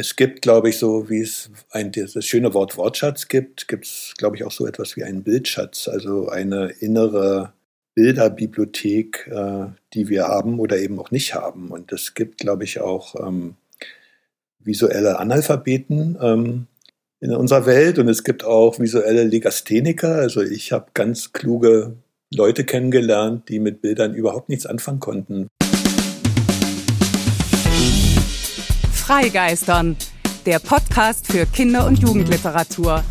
Es gibt, glaube ich, so wie es ein, das schöne Wort Wortschatz gibt, gibt es, glaube ich, auch so etwas wie einen Bildschatz, also eine innere Bilderbibliothek, äh, die wir haben oder eben auch nicht haben. Und es gibt, glaube ich, auch ähm, visuelle Analphabeten ähm, in unserer Welt und es gibt auch visuelle Legastheniker. Also ich habe ganz kluge Leute kennengelernt, die mit Bildern überhaupt nichts anfangen konnten. Freigeistern, der Podcast für Kinder- und Jugendliteratur.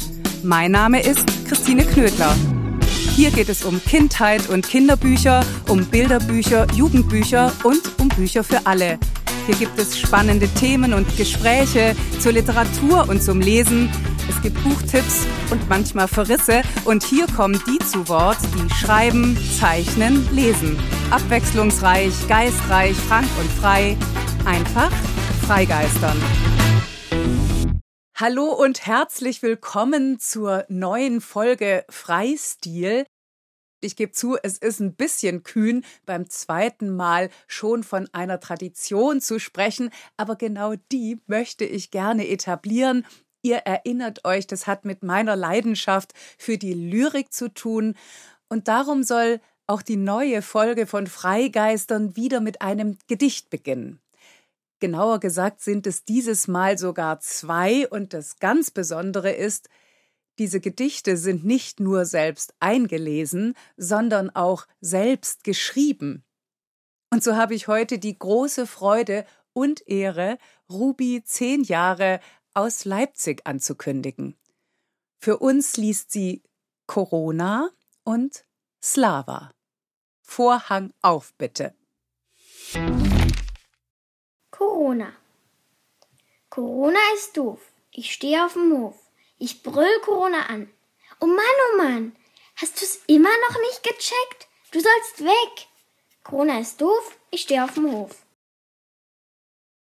Mein Name ist Christine Knödler. Hier geht es um Kindheit und Kinderbücher, um Bilderbücher, Jugendbücher und um Bücher für alle. Hier gibt es spannende Themen und Gespräche zur Literatur und zum Lesen. Es gibt Buchtipps und manchmal Verrisse. Und hier kommen die zu Wort, die schreiben, zeichnen, lesen. Abwechslungsreich, geistreich, frank und frei. Einfach Freigeistern. Hallo und herzlich willkommen zur neuen Folge Freistil. Ich gebe zu, es ist ein bisschen kühn, beim zweiten Mal schon von einer Tradition zu sprechen, aber genau die möchte ich gerne etablieren. Ihr erinnert euch, das hat mit meiner Leidenschaft für die Lyrik zu tun, und darum soll auch die neue Folge von Freigeistern wieder mit einem Gedicht beginnen. Genauer gesagt sind es dieses Mal sogar zwei und das ganz Besondere ist, diese Gedichte sind nicht nur selbst eingelesen, sondern auch selbst geschrieben. Und so habe ich heute die große Freude und Ehre, Ruby zehn Jahre aus Leipzig anzukündigen. Für uns liest sie Corona und Slava. Vorhang auf, bitte. Corona. Corona ist doof. Ich stehe auf dem Hof. Ich brüll Corona an. Oh Mann, oh Mann. Hast du's immer noch nicht gecheckt? Du sollst weg. Corona ist doof. Ich stehe auf dem Hof.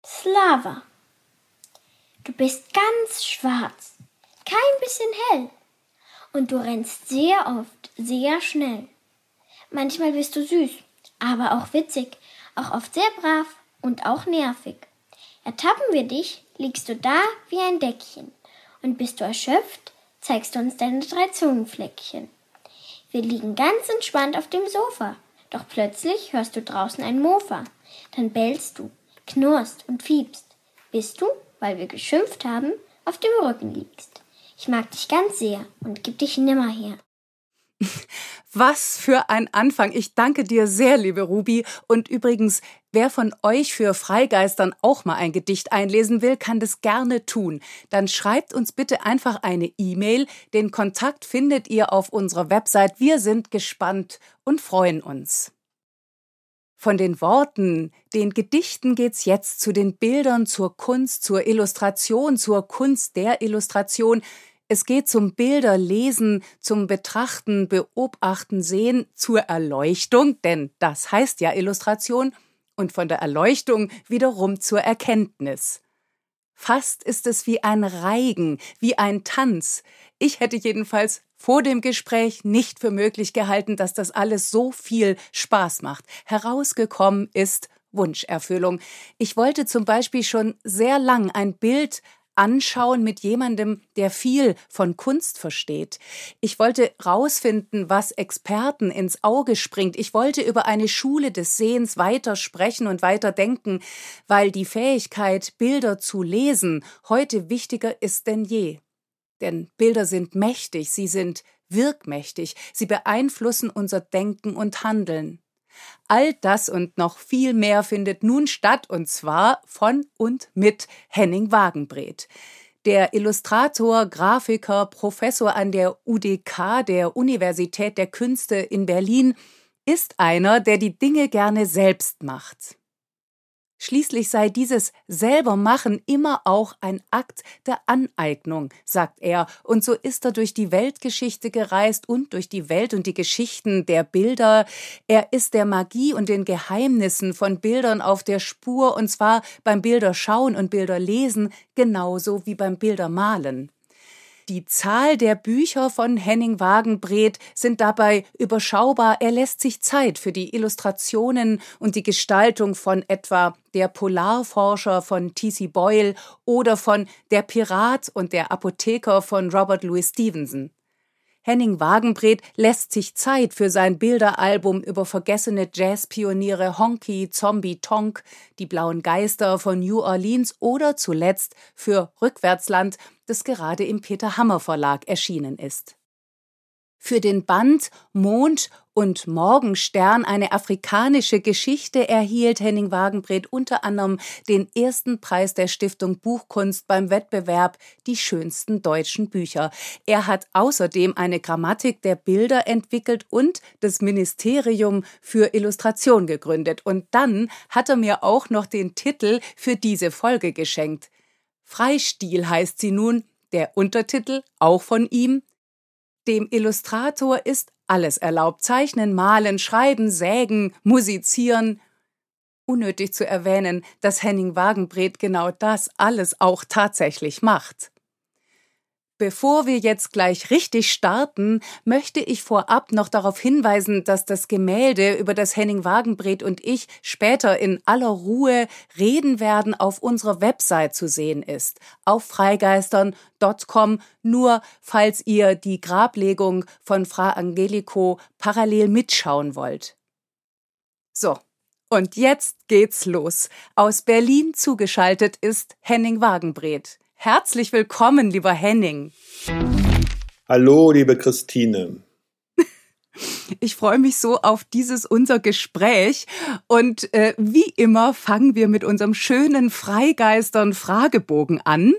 Slava. Du bist ganz schwarz. Kein bisschen hell. Und du rennst sehr oft, sehr schnell. Manchmal bist du süß, aber auch witzig, auch oft sehr brav und auch nervig. Ertappen wir dich, liegst du da wie ein Deckchen, und bist du erschöpft, zeigst du uns deine drei Zungenfleckchen. Wir liegen ganz entspannt auf dem Sofa, doch plötzlich hörst du draußen ein Mofa. Dann bellst du, knurrst und fiebst, bis du, weil wir geschimpft haben, auf dem Rücken liegst. Ich mag dich ganz sehr und gib dich nimmer her. Was für ein Anfang. Ich danke dir sehr, liebe Ruby. Und übrigens, wer von euch für Freigeistern auch mal ein Gedicht einlesen will, kann das gerne tun. Dann schreibt uns bitte einfach eine E-Mail. Den Kontakt findet ihr auf unserer Website. Wir sind gespannt und freuen uns. Von den Worten, den Gedichten geht's jetzt zu den Bildern, zur Kunst, zur Illustration, zur Kunst der Illustration. Es geht zum Bilderlesen, zum Betrachten, Beobachten, Sehen, zur Erleuchtung, denn das heißt ja Illustration, und von der Erleuchtung wiederum zur Erkenntnis. Fast ist es wie ein Reigen, wie ein Tanz. Ich hätte jedenfalls vor dem Gespräch nicht für möglich gehalten, dass das alles so viel Spaß macht. Herausgekommen ist Wunscherfüllung. Ich wollte zum Beispiel schon sehr lang ein Bild anschauen mit jemandem, der viel von Kunst versteht. Ich wollte rausfinden, was Experten ins Auge springt. Ich wollte über eine Schule des Sehens weiter sprechen und weiter denken, weil die Fähigkeit, Bilder zu lesen, heute wichtiger ist denn je. Denn Bilder sind mächtig, sie sind wirkmächtig, sie beeinflussen unser Denken und Handeln. All das und noch viel mehr findet nun statt, und zwar von und mit Henning Wagenbreth. Der Illustrator, Grafiker, Professor an der UDK, der Universität der Künste in Berlin, ist einer, der die Dinge gerne selbst macht. Schließlich sei dieses Selbermachen immer auch ein Akt der Aneignung, sagt er, und so ist er durch die Weltgeschichte gereist und durch die Welt und die Geschichten der Bilder. Er ist der Magie und den Geheimnissen von Bildern auf der Spur, und zwar beim Bilderschauen und Bilderlesen genauso wie beim Bildermalen. Die Zahl der Bücher von Henning Wagenbret sind dabei überschaubar. Er lässt sich Zeit für die Illustrationen und die Gestaltung von etwa Der Polarforscher von T.C. Boyle oder von Der Pirat und der Apotheker von Robert Louis Stevenson. Henning Wagenbret lässt sich Zeit für sein Bilderalbum über vergessene Jazzpioniere Honky, Zombie Tonk, die blauen Geister von New Orleans oder zuletzt für Rückwärtsland, das gerade im Peter Hammer Verlag erschienen ist. Für den Band Mond und Morgenstern eine afrikanische Geschichte erhielt Henning Wagenbret unter anderem den ersten Preis der Stiftung Buchkunst beim Wettbewerb Die schönsten deutschen Bücher. Er hat außerdem eine Grammatik der Bilder entwickelt und das Ministerium für Illustration gegründet. Und dann hat er mir auch noch den Titel für diese Folge geschenkt. Freistil heißt sie nun, der Untertitel auch von ihm dem Illustrator ist alles erlaubt. Zeichnen, malen, schreiben, sägen, musizieren. Unnötig zu erwähnen, dass Henning Wagenbret genau das alles auch tatsächlich macht. Bevor wir jetzt gleich richtig starten, möchte ich vorab noch darauf hinweisen, dass das Gemälde, über das Henning Wagenbret und ich später in aller Ruhe reden werden, auf unserer Website zu sehen ist, auf freigeistern.com, nur falls ihr die Grablegung von Fra Angelico parallel mitschauen wollt. So, und jetzt geht's los. Aus Berlin zugeschaltet ist Henning Wagenbret. Herzlich willkommen, lieber Henning. Hallo, liebe Christine. Ich freue mich so auf dieses unser Gespräch und äh, wie immer fangen wir mit unserem schönen Freigeistern Fragebogen an.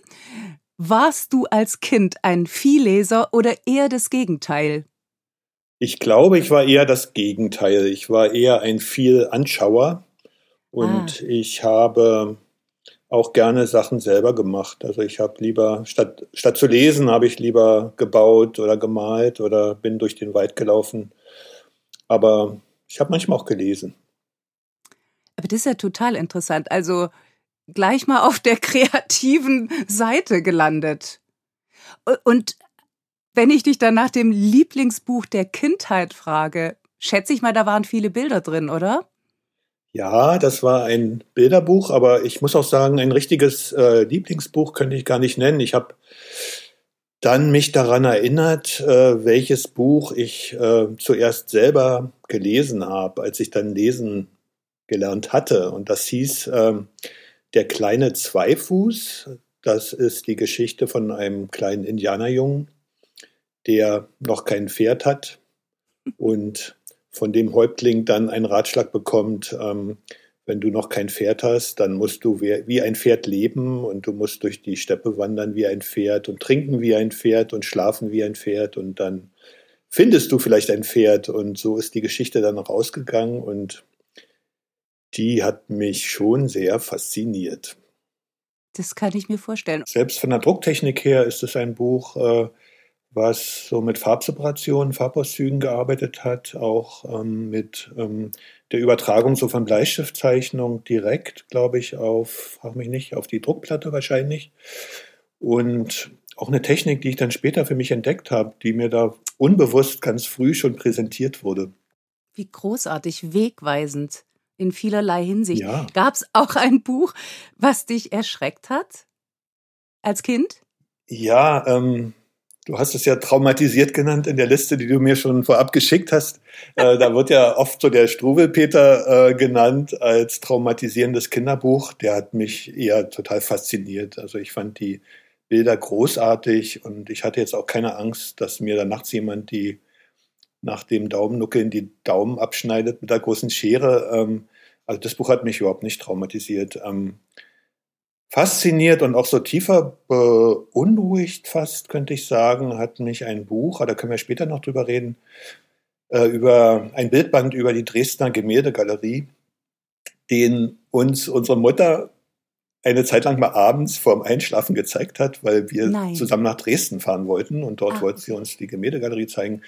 Warst du als Kind ein Viehleser oder eher das Gegenteil? Ich glaube, ich war eher das Gegenteil. Ich war eher ein Viel-Anschauer und ah. ich habe auch gerne Sachen selber gemacht. Also ich habe lieber, statt, statt zu lesen, habe ich lieber gebaut oder gemalt oder bin durch den Wald gelaufen. Aber ich habe manchmal auch gelesen. Aber das ist ja total interessant. Also gleich mal auf der kreativen Seite gelandet. Und wenn ich dich dann nach dem Lieblingsbuch der Kindheit frage, schätze ich mal, da waren viele Bilder drin, oder? Ja, das war ein Bilderbuch, aber ich muss auch sagen, ein richtiges äh, Lieblingsbuch könnte ich gar nicht nennen. Ich habe dann mich daran erinnert, äh, welches Buch ich äh, zuerst selber gelesen habe, als ich dann lesen gelernt hatte. Und das hieß ähm, Der kleine Zweifuß. Das ist die Geschichte von einem kleinen Indianerjungen, der noch kein Pferd hat und von dem Häuptling dann einen Ratschlag bekommt, ähm, wenn du noch kein Pferd hast, dann musst du wie ein Pferd leben und du musst durch die Steppe wandern wie ein Pferd und trinken wie ein Pferd und schlafen wie ein Pferd und dann findest du vielleicht ein Pferd und so ist die Geschichte dann noch ausgegangen und die hat mich schon sehr fasziniert. Das kann ich mir vorstellen. Selbst von der Drucktechnik her ist es ein Buch, äh, was so mit Farbseparationen, Farbauszügen gearbeitet hat, auch ähm, mit ähm, der Übertragung so von Bleistiftzeichnung direkt, glaube ich, auf, frag mich nicht, auf die Druckplatte wahrscheinlich. Und auch eine Technik, die ich dann später für mich entdeckt habe, die mir da unbewusst ganz früh schon präsentiert wurde. Wie großartig, wegweisend in vielerlei Hinsicht. Ja. Gab es auch ein Buch, was dich erschreckt hat als Kind? Ja, ähm, Du hast es ja traumatisiert genannt in der Liste, die du mir schon vorab geschickt hast. Äh, da wird ja oft so der Struwelpeter äh, genannt als traumatisierendes Kinderbuch. Der hat mich eher total fasziniert. Also ich fand die Bilder großartig und ich hatte jetzt auch keine Angst, dass mir da nachts jemand die nach dem Daumennuckeln die Daumen abschneidet mit der großen Schere. Ähm, also das Buch hat mich überhaupt nicht traumatisiert. Ähm, Fasziniert und auch so tiefer beunruhigt fast, könnte ich sagen, hat mich ein Buch, da können wir später noch drüber reden, äh, über ein Bildband über die Dresdner Gemäldegalerie, den uns unsere Mutter eine Zeit lang mal abends vorm Einschlafen gezeigt hat, weil wir Nein. zusammen nach Dresden fahren wollten und dort ah. wollte sie uns die Gemäldegalerie zeigen.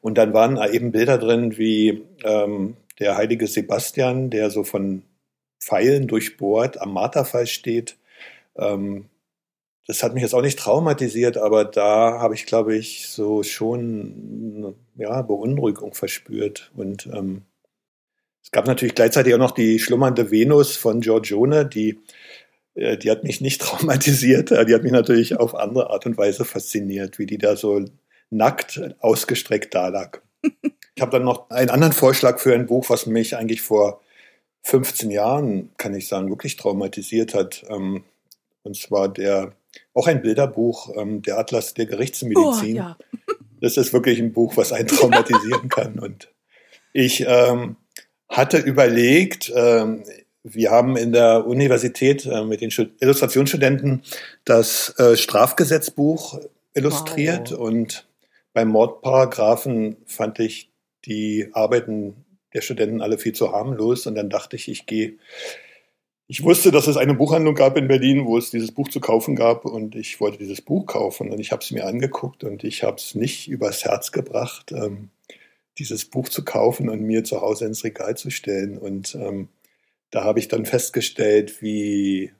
Und dann waren eben Bilder drin wie ähm, der heilige Sebastian, der so von Pfeilen durchbohrt am Marterfall steht ähm, das hat mich jetzt auch nicht traumatisiert, aber da habe ich, glaube ich, so schon ja, Beunruhigung verspürt. Und ähm, es gab natürlich gleichzeitig auch noch die schlummernde Venus von Giorgione, die, äh, die hat mich nicht traumatisiert, die hat mich natürlich auf andere Art und Weise fasziniert, wie die da so nackt ausgestreckt da lag. Ich habe dann noch einen anderen Vorschlag für ein Buch, was mich eigentlich vor 15 Jahren, kann ich sagen, wirklich traumatisiert hat. Ähm, und zwar der auch ein Bilderbuch, ähm, der Atlas der Gerichtsmedizin. Oh, ja. Das ist wirklich ein Buch, was einen traumatisieren kann. Und ich ähm, hatte überlegt, ähm, wir haben in der Universität äh, mit den Illustrationsstudenten das äh, Strafgesetzbuch illustriert wow. und beim Mordparagraphen fand ich die Arbeiten der Studenten alle viel zu harmlos und dann dachte ich, ich gehe ich wusste, dass es eine Buchhandlung gab in Berlin, wo es dieses Buch zu kaufen gab und ich wollte dieses Buch kaufen und ich habe es mir angeguckt und ich habe es nicht übers Herz gebracht, ähm, dieses Buch zu kaufen und mir zu Hause ins Regal zu stellen. Und ähm, da habe ich dann festgestellt, wie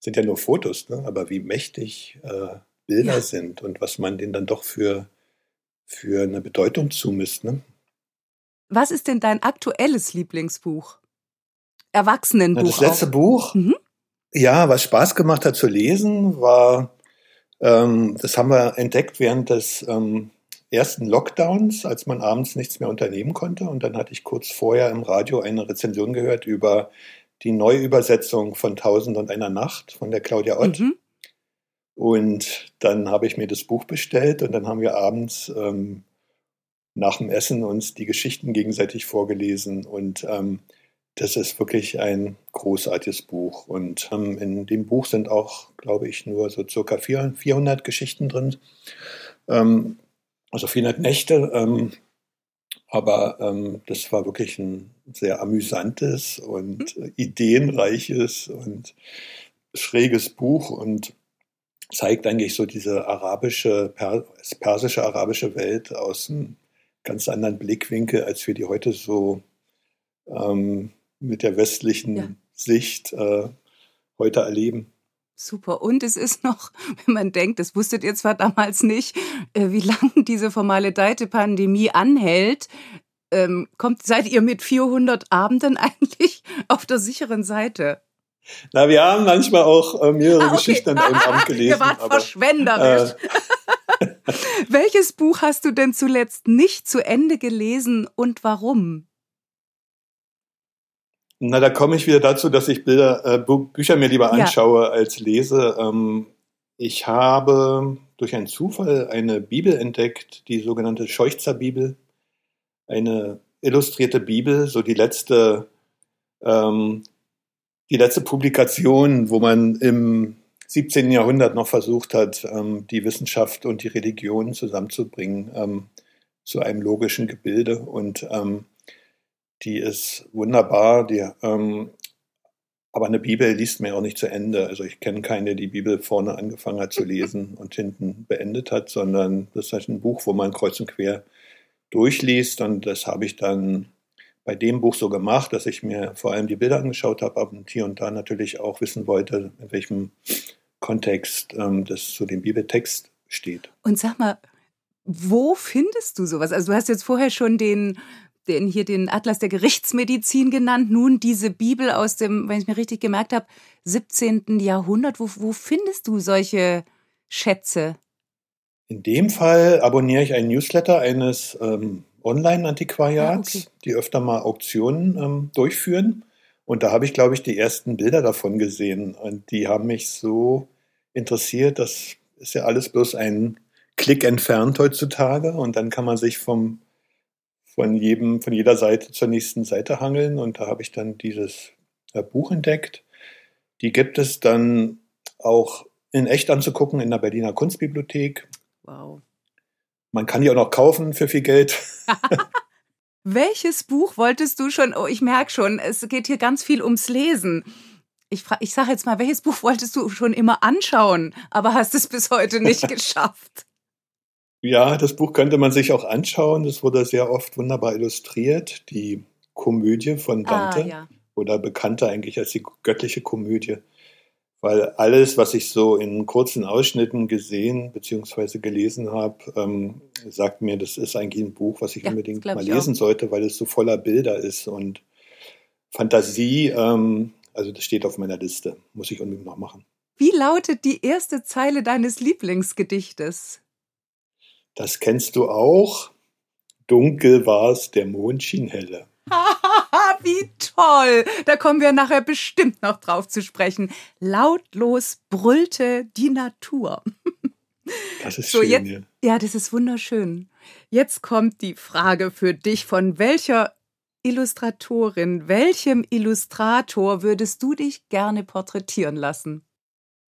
sind ja nur Fotos, ne? aber wie mächtig äh, Bilder ja. sind und was man denen dann doch für, für eine Bedeutung zumisst. Ne? Was ist denn dein aktuelles Lieblingsbuch? Erwachsenenbuch. Das letzte auch. Buch, mhm. ja, was Spaß gemacht hat zu lesen, war, ähm, das haben wir entdeckt während des ähm, ersten Lockdowns, als man abends nichts mehr unternehmen konnte. Und dann hatte ich kurz vorher im Radio eine Rezension gehört über die Neuübersetzung von Tausend und einer Nacht von der Claudia Ott. Mhm. Und dann habe ich mir das Buch bestellt und dann haben wir abends ähm, nach dem Essen uns die Geschichten gegenseitig vorgelesen. Und ähm, das ist wirklich ein großartiges Buch. Und ähm, in dem Buch sind auch, glaube ich, nur so circa 400 Geschichten drin. Ähm, also 400 Nächte. Ähm, aber ähm, das war wirklich ein sehr amüsantes und mhm. ideenreiches und schräges Buch und zeigt eigentlich so diese arabische, persische arabische Welt aus einem ganz anderen Blickwinkel, als wir die heute so ähm, mit der westlichen ja. Sicht äh, heute erleben. Super. Und es ist noch, wenn man denkt, das wusstet ihr zwar damals nicht, äh, wie lange diese formale Deite-Pandemie anhält, ähm, kommt, seid ihr mit 400 Abenden eigentlich auf der sicheren Seite? Na, wir haben manchmal auch äh, mehrere ah, okay. Geschichten an einem Abend gelesen. ihr wart aber, verschwenderisch. Äh, Welches Buch hast du denn zuletzt nicht zu Ende gelesen und warum? Na, da komme ich wieder dazu, dass ich Bilder, äh, Bücher mir lieber anschaue ja. als lese. Ähm, ich habe durch einen Zufall eine Bibel entdeckt, die sogenannte Scheuchzer Bibel, eine illustrierte Bibel, so die letzte, ähm, die letzte Publikation, wo man im 17. Jahrhundert noch versucht hat, ähm, die Wissenschaft und die Religion zusammenzubringen ähm, zu einem logischen Gebilde und ähm, die ist wunderbar, die, ähm, aber eine Bibel liest man ja auch nicht zu Ende. Also ich kenne keine, die Bibel vorne angefangen hat zu lesen und hinten beendet hat, sondern das ist halt ein Buch, wo man kreuz und quer durchliest und das habe ich dann bei dem Buch so gemacht, dass ich mir vor allem die Bilder angeschaut habe, aber hier und da natürlich auch wissen wollte, in welchem Kontext ähm, das zu dem Bibeltext steht. Und sag mal, wo findest du sowas? Also du hast jetzt vorher schon den den hier den Atlas der Gerichtsmedizin genannt, nun diese Bibel aus dem, wenn ich mir richtig gemerkt habe, 17. Jahrhundert. Wo, wo findest du solche Schätze? In dem Fall abonniere ich einen Newsletter eines ähm, Online-Antiquariats, ah, okay. die öfter mal Auktionen ähm, durchführen. Und da habe ich, glaube ich, die ersten Bilder davon gesehen. Und die haben mich so interessiert. Das ist ja alles bloß ein Klick entfernt heutzutage. Und dann kann man sich vom von jedem, von jeder Seite zur nächsten Seite hangeln und da habe ich dann dieses äh, Buch entdeckt. Die gibt es dann auch in echt anzugucken in der Berliner Kunstbibliothek. Wow. Man kann die auch noch kaufen für viel Geld. Welches Buch wolltest du schon? Oh, ich merke schon, es geht hier ganz viel ums Lesen. Ich, ich sage jetzt mal, welches Buch wolltest du schon immer anschauen, aber hast es bis heute nicht geschafft? Ja, das Buch könnte man sich auch anschauen. Das wurde sehr oft wunderbar illustriert. Die Komödie von ah, Dante ah, ja. oder bekannter eigentlich als die göttliche Komödie weil alles, was ich so in kurzen Ausschnitten gesehen bzw. gelesen habe, ähm, sagt mir, das ist eigentlich ein Buch, was ich ja, unbedingt mal lesen auch. sollte, weil es so voller Bilder ist und Fantasie. Ähm, also das steht auf meiner Liste, muss ich unbedingt noch machen. Wie lautet die erste Zeile deines Lieblingsgedichtes? Das kennst du auch. Dunkel war's, der Mond schien helle. Wie toll! Da kommen wir nachher bestimmt noch drauf zu sprechen. Lautlos brüllte die Natur. Das ist so, schön. Jetzt, ja, das ist wunderschön. Jetzt kommt die Frage für dich: Von welcher Illustratorin, welchem Illustrator würdest du dich gerne porträtieren lassen?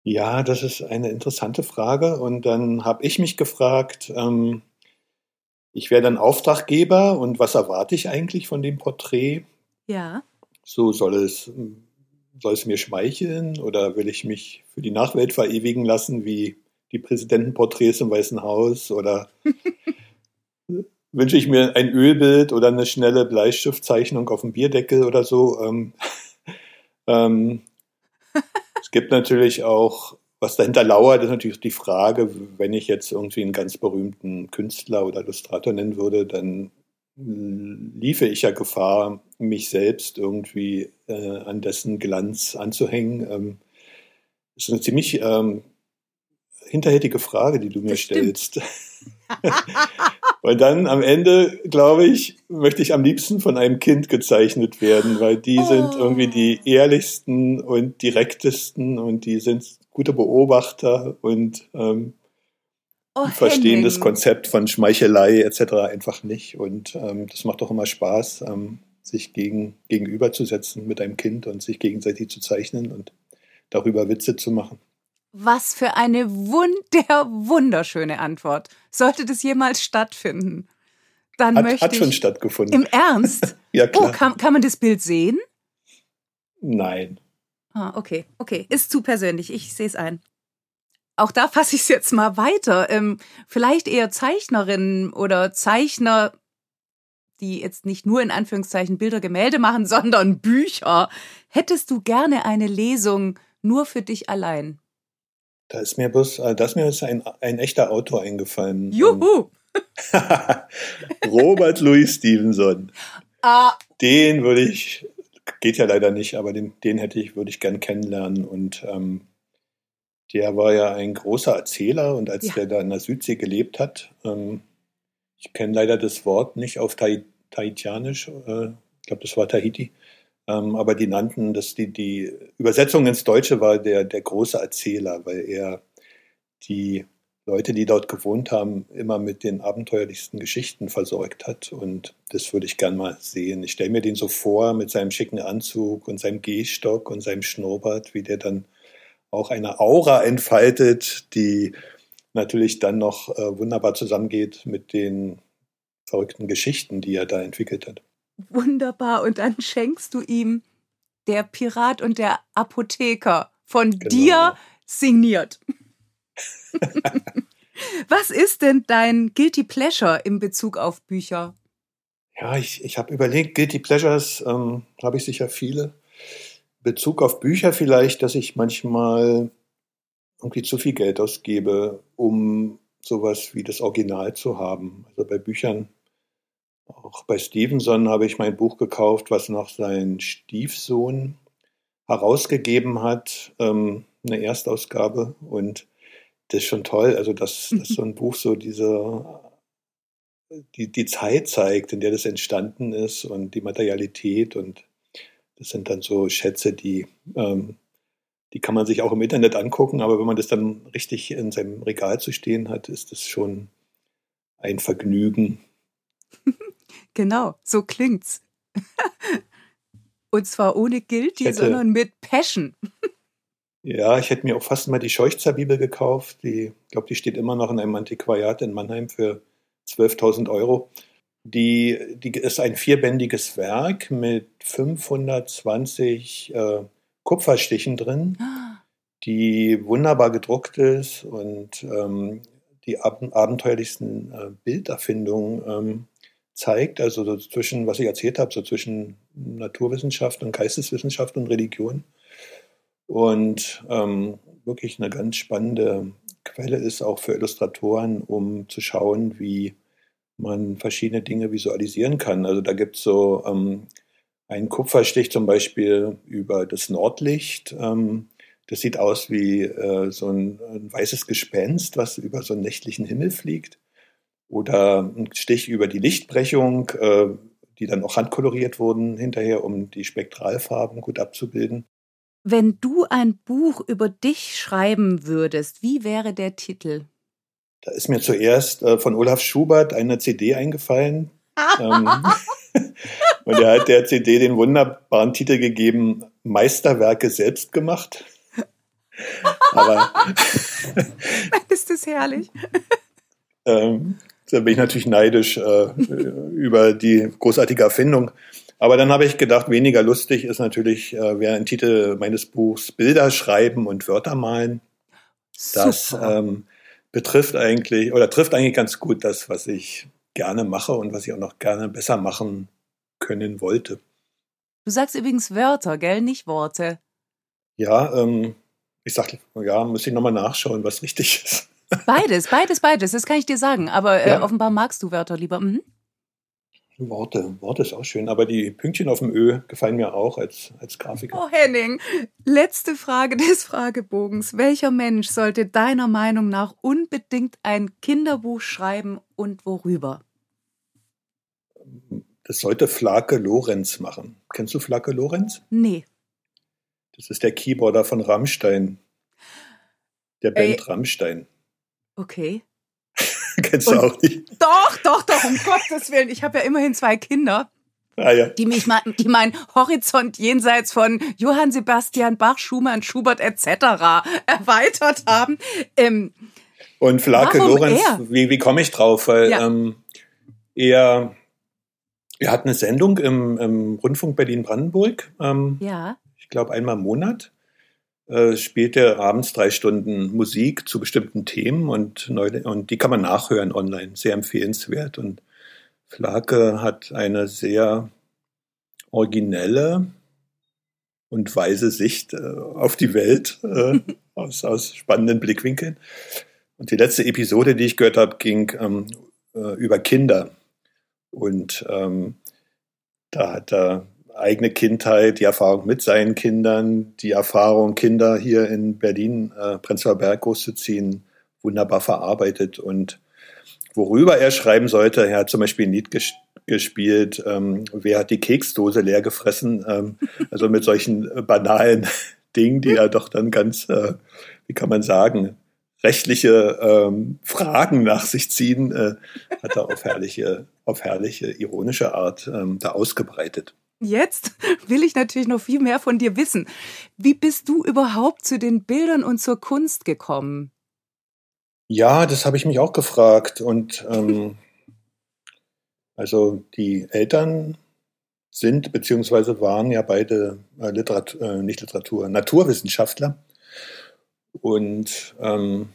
Ja, das ist eine interessante Frage. Und dann habe ich mich gefragt, ähm, ich wäre dann Auftraggeber und was erwarte ich eigentlich von dem Porträt? Ja. So soll es, soll es mir schmeicheln oder will ich mich für die Nachwelt verewigen lassen, wie die Präsidentenporträts im Weißen Haus oder wünsche ich mir ein Ölbild oder eine schnelle Bleistiftzeichnung auf dem Bierdeckel oder so. Ähm, ähm, gibt natürlich auch was dahinter lauert, ist natürlich die Frage, wenn ich jetzt irgendwie einen ganz berühmten Künstler oder Illustrator nennen würde, dann liefe ich ja Gefahr, mich selbst irgendwie äh, an dessen Glanz anzuhängen. Ähm, das ist eine ziemlich ähm, hinterhältige Frage, die du mir stellst. Und dann am Ende, glaube ich, möchte ich am liebsten von einem Kind gezeichnet werden, weil die oh. sind irgendwie die ehrlichsten und direktesten und die sind gute Beobachter und ähm, oh, verstehen das Konzept von Schmeichelei etc. einfach nicht. Und ähm, das macht doch immer Spaß, ähm, sich gegen, gegenüberzusetzen mit einem Kind und sich gegenseitig zu zeichnen und darüber Witze zu machen. Was für eine wunder, wunderschöne Antwort. Sollte das jemals stattfinden, dann hat, möchte hat ich. schon stattgefunden. Im Ernst? ja, klar. Oh, kann, kann man das Bild sehen? Nein. Ah, okay, okay. Ist zu persönlich. Ich sehe es ein. Auch da fasse ich es jetzt mal weiter. Ähm, vielleicht eher Zeichnerinnen oder Zeichner, die jetzt nicht nur in Anführungszeichen Bilder, Gemälde machen, sondern Bücher. Hättest du gerne eine Lesung nur für dich allein? Da ist mir bloß, äh, da ist mir jetzt ein, ein echter Autor eingefallen. Juhu! Robert Louis Stevenson. Ah. Den würde ich geht ja leider nicht, aber den, den hätte ich, würde ich gern kennenlernen. Und ähm, der war ja ein großer Erzähler und als ja. der da in der Südsee gelebt hat, ähm, ich kenne leider das Wort nicht auf Tahitianisch, äh, ich glaube, das war Tahiti, ähm, aber die nannten das, die, die Übersetzung ins Deutsche war der, der große Erzähler, weil er die Leute, die dort gewohnt haben, immer mit den abenteuerlichsten Geschichten versorgt hat. Und das würde ich gern mal sehen. Ich stelle mir den so vor mit seinem schicken Anzug und seinem Gehstock und seinem Schnurrbart, wie der dann auch eine Aura entfaltet, die natürlich dann noch äh, wunderbar zusammengeht mit den verrückten Geschichten, die er da entwickelt hat. Wunderbar. Und dann schenkst du ihm der Pirat und der Apotheker von genau. dir signiert. Was ist denn dein Guilty Pleasure in Bezug auf Bücher? Ja, ich, ich habe überlegt, Guilty Pleasures ähm, habe ich sicher viele. Bezug auf Bücher vielleicht, dass ich manchmal irgendwie zu viel Geld ausgebe, um sowas wie das Original zu haben. Also bei Büchern, auch bei Stevenson habe ich mein Buch gekauft, was noch sein Stiefsohn herausgegeben hat, ähm, eine Erstausgabe. Und das ist schon toll. Also, dass, dass so ein Buch so diese, die, die Zeit zeigt, in der das entstanden ist und die Materialität und das sind dann so Schätze, die, ähm, die kann man sich auch im Internet angucken, aber wenn man das dann richtig in seinem Regal zu stehen hat, ist das schon ein Vergnügen. Genau, so klingt's. Und zwar ohne Guilty, hätte, sondern mit Passion. Ja, ich hätte mir auch fast mal die Scheuchzer Bibel gekauft. Die, ich glaube, die steht immer noch in einem Antiquariat in Mannheim für 12.000 Euro. Die, die ist ein vierbändiges Werk mit 520 äh, Kupferstichen drin, die wunderbar gedruckt ist und ähm, die ab abenteuerlichsten äh, Bilderfindungen ähm, zeigt. Also so zwischen, was ich erzählt habe, so zwischen Naturwissenschaft und Geisteswissenschaft und Religion. und ähm, wirklich eine ganz spannende Quelle ist, auch für Illustratoren, um zu schauen, wie man verschiedene Dinge visualisieren kann. Also da gibt es so ähm, einen Kupferstich zum Beispiel über das Nordlicht. Ähm, das sieht aus wie äh, so ein, ein, weißes Gespenst, was über so einen nächtlichen Himmel fliegt. Oder ein Stich über die Lichtbrechung, äh, die dann auch handkoloriert wurden hinterher, um die Spektralfarben gut abzubilden. Wenn du ein Buch über dich schreiben würdest, wie wäre der Titel? Da ist mir zuerst äh, von Olaf Schubert eine CD eingefallen. ähm, und er hat der CD den wunderbaren Titel gegeben, Meisterwerke selbst gemacht. Aber ist das herrlich. ähm, da bin ich natürlich neidisch äh, über die großartige Erfindung. Aber dann habe ich gedacht, weniger lustig ist natürlich, äh, wäre ein Titel meines Buchs Bilder schreiben und Wörter malen. Das ähm, betrifft eigentlich oder trifft eigentlich ganz gut das, was ich gerne mache und was ich auch noch gerne besser machen können wollte. Du sagst übrigens Wörter, gell, nicht Worte. Ja, ähm, ich sag, ja, muss ich nochmal nachschauen, was richtig ist. Beides, beides, beides, das kann ich dir sagen. Aber äh, ja. offenbar magst du Wörter lieber. Mhm. Worte, Worte ist auch schön, aber die Pünktchen auf dem Ö gefallen mir auch als, als Grafiker. Oh, Henning, letzte Frage des Fragebogens. Welcher Mensch sollte deiner Meinung nach unbedingt ein Kinderbuch schreiben und worüber? Das sollte Flake Lorenz machen. Kennst du Flake Lorenz? Nee. Das ist der Keyboarder von Rammstein. Der Band Ey. Rammstein. Okay. Kennst du auch nicht? Doch, doch, doch, um Gottes Willen. Ich habe ja immerhin zwei Kinder. Ah, ja. die mich die meinen Horizont jenseits von Johann Sebastian Bach, Schumann, Schubert etc. erweitert haben. Ähm, und Flake Lorenz, wie, wie komme ich drauf? Weil ja. ähm, er, er hat eine Sendung im, im Rundfunk Berlin-Brandenburg. Ähm, ja. Ich glaube einmal im Monat äh, spielt er abends drei Stunden Musik zu bestimmten Themen und, neu, und die kann man nachhören online. Sehr empfehlenswert. Und Flake hat eine sehr originelle und weise Sicht äh, auf die Welt äh, aus, aus spannenden Blickwinkeln. Und die letzte Episode, die ich gehört habe, ging ähm, äh, über Kinder. Und ähm, da hat er eigene Kindheit, die Erfahrung mit seinen Kindern, die Erfahrung, Kinder hier in Berlin, äh, Prenzlauer Berg großzuziehen, wunderbar verarbeitet. Und worüber er schreiben sollte, er hat zum Beispiel ein Lied ges gespielt, ähm, wer hat die Keksdose leer gefressen, ähm, also mit solchen äh, banalen Dingen, die er doch dann ganz, äh, wie kann man sagen, rechtliche ähm, Fragen nach sich ziehen, äh, hat er auf herrliche, auf herrliche, ironische Art ähm, da ausgebreitet. Jetzt will ich natürlich noch viel mehr von dir wissen. Wie bist du überhaupt zu den Bildern und zur Kunst gekommen? Ja, das habe ich mich auch gefragt. Und ähm, also die Eltern sind beziehungsweise waren ja beide äh, Literatur, äh, nicht Literatur, Naturwissenschaftler. Und ähm,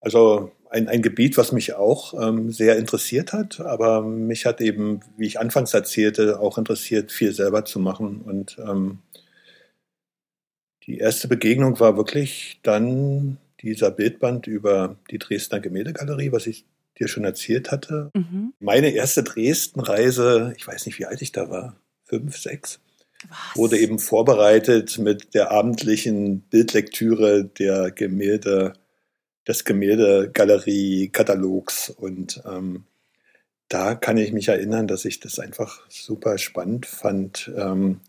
also ein, ein Gebiet, was mich auch ähm, sehr interessiert hat, aber mich hat eben, wie ich anfangs erzählte, auch interessiert, viel selber zu machen. Und ähm, die erste Begegnung war wirklich dann dieser Bildband über die Dresdner Gemäldegalerie, was ich dir schon erzählt hatte. Mhm. Meine erste Dresden-Reise, ich weiß nicht, wie alt ich da war, fünf, sechs, was? wurde eben vorbereitet mit der abendlichen Bildlektüre der Gemälde des Gemäldegalerie-Katalogs. Und ähm, da kann ich mich erinnern, dass ich das einfach super spannend fand, ähm,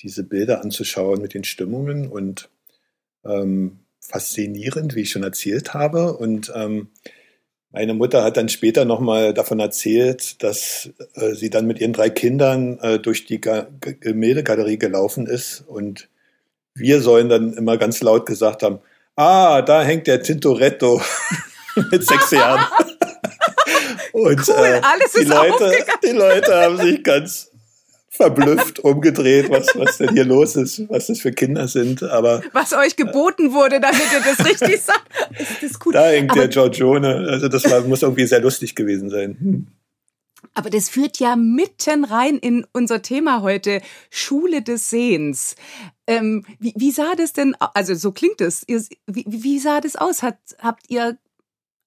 diese Bilder anzuschauen mit den Stimmungen und ähm, faszinierend, wie ich schon erzählt habe. Und ähm, meine Mutter hat dann später nochmal davon erzählt, dass äh, sie dann mit ihren drei Kindern äh, durch die Ga Gemäldegalerie gelaufen ist und wir sollen dann immer ganz laut gesagt haben, ah, da hängt der Tintoretto mit sechs Jahren. Und cool, äh, die, Leute, die Leute haben sich ganz verblüfft umgedreht, was, was denn hier los ist, was das für Kinder sind. Aber was euch geboten wurde, damit ihr das richtig sagt, ist das gut. Da hängt Aber, der Giorgione. Also das war, muss irgendwie sehr lustig gewesen sein. Aber das führt ja mitten rein in unser Thema heute, Schule des Sehens. Ähm, wie, wie, sah das denn, also so klingt es, wie, wie, sah das aus? Hat, habt ihr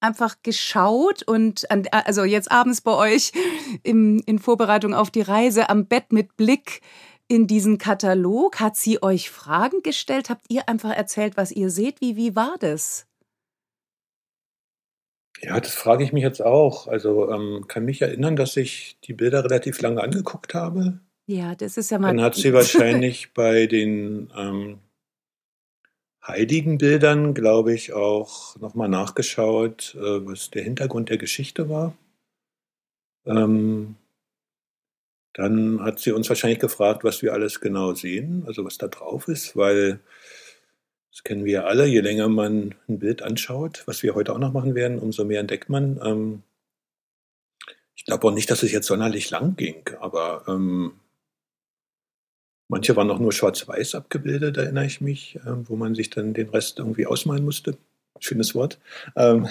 einfach geschaut und an, also jetzt abends bei euch im, in Vorbereitung auf die Reise am Bett mit Blick in diesen Katalog? Hat sie euch Fragen gestellt? Habt ihr einfach erzählt, was ihr seht? Wie, wie war das? Ja, das frage ich mich jetzt auch. Also ähm, kann mich erinnern, dass ich die Bilder relativ lange angeguckt habe. Ja, das ist ja mal. Dann hat sie wahrscheinlich bei den ähm, heiligen Bildern, glaube ich, auch nochmal nachgeschaut, äh, was der Hintergrund der Geschichte war. Ähm, dann hat sie uns wahrscheinlich gefragt, was wir alles genau sehen, also was da drauf ist, weil das kennen wir ja alle, je länger man ein Bild anschaut, was wir heute auch noch machen werden, umso mehr entdeckt man. Ähm, ich glaube auch nicht, dass es jetzt sonderlich lang ging, aber ähm, manche waren auch nur schwarz-weiß abgebildet, erinnere ich mich, äh, wo man sich dann den Rest irgendwie ausmalen musste. Schönes Wort. Ähm,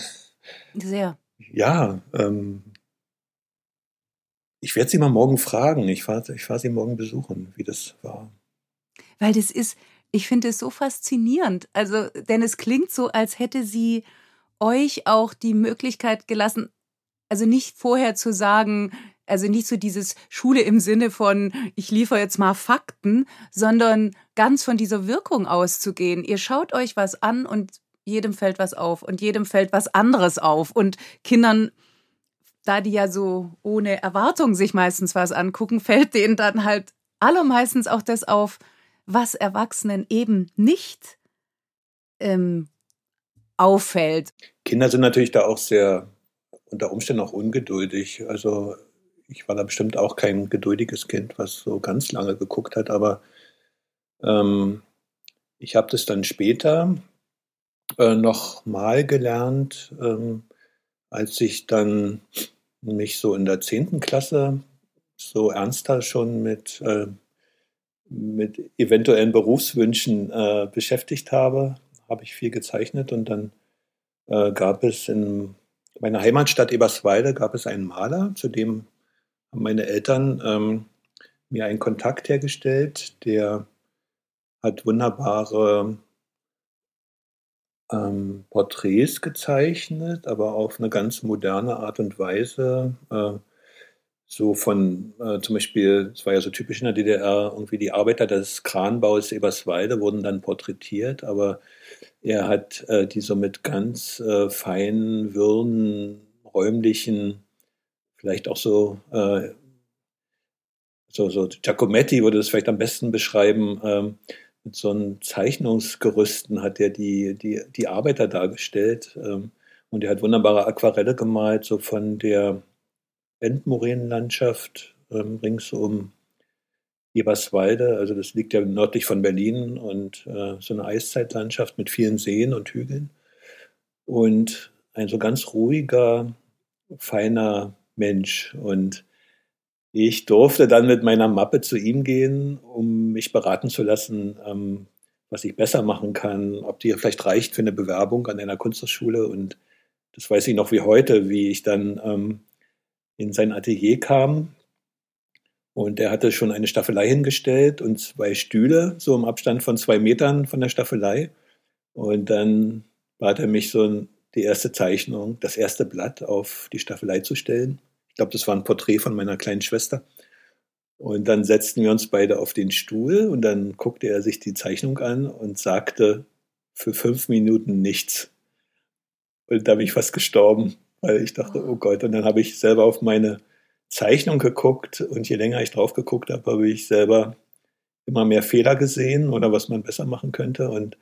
Sehr. Ja, ähm, ich werde sie mal morgen fragen. Ich fahre ich fahr sie morgen besuchen, wie das war. Weil das ist, ich finde es so faszinierend. Also, denn es klingt so, als hätte sie euch auch die Möglichkeit gelassen, also nicht vorher zu sagen, also nicht so dieses Schule im Sinne von, ich liefere jetzt mal Fakten, sondern ganz von dieser Wirkung auszugehen. Ihr schaut euch was an und jedem fällt was auf und jedem fällt was anderes auf. Und Kindern, da die ja so ohne Erwartung sich meistens was angucken, fällt denen dann halt allermeistens auch das auf, was Erwachsenen eben nicht ähm, auffällt. Kinder sind natürlich da auch sehr unter Umständen auch ungeduldig. Also ich war da bestimmt auch kein geduldiges Kind, was so ganz lange geguckt hat, aber ähm, ich habe das dann später äh, noch mal gelernt, ähm, als ich dann mich so in der zehnten Klasse so ernster schon mit äh, mit eventuellen Berufswünschen äh, beschäftigt habe, habe ich viel gezeichnet und dann äh, gab es in meiner Heimatstadt Eberswalde gab es einen Maler, zu dem haben meine Eltern ähm, mir einen Kontakt hergestellt, der hat wunderbare ähm, Porträts gezeichnet, aber auf eine ganz moderne Art und Weise. Äh, so von äh, zum Beispiel, es war ja so typisch in der DDR, irgendwie die Arbeiter des Kranbaus Eberswalde wurden dann porträtiert, aber er hat äh, die so mit ganz äh, feinen, wirren, räumlichen, vielleicht auch so, äh, so, so Giacometti würde das vielleicht am besten beschreiben, ähm, mit so einem Zeichnungsgerüsten hat er die, die, die Arbeiter dargestellt ähm, und er hat wunderbare Aquarelle gemalt, so von der Endmoränenlandschaft ähm, rings um Eberswalde. Also das liegt ja nördlich von Berlin und äh, so eine Eiszeitlandschaft mit vielen Seen und Hügeln. Und ein so ganz ruhiger, feiner Mensch. Und ich durfte dann mit meiner Mappe zu ihm gehen, um mich beraten zu lassen, ähm, was ich besser machen kann, ob die vielleicht reicht für eine Bewerbung an einer Kunsthochschule. Und das weiß ich noch wie heute, wie ich dann ähm, in sein Atelier kam. Und er hatte schon eine Staffelei hingestellt und zwei Stühle, so im Abstand von zwei Metern von der Staffelei. Und dann bat er mich so die erste Zeichnung, das erste Blatt auf die Staffelei zu stellen. Ich glaube, das war ein Porträt von meiner kleinen Schwester. Und dann setzten wir uns beide auf den Stuhl und dann guckte er sich die Zeichnung an und sagte für fünf Minuten nichts. Und da bin ich fast gestorben weil ich dachte, oh Gott, und dann habe ich selber auf meine Zeichnung geguckt und je länger ich drauf geguckt habe, habe ich selber immer mehr Fehler gesehen oder was man besser machen könnte. Und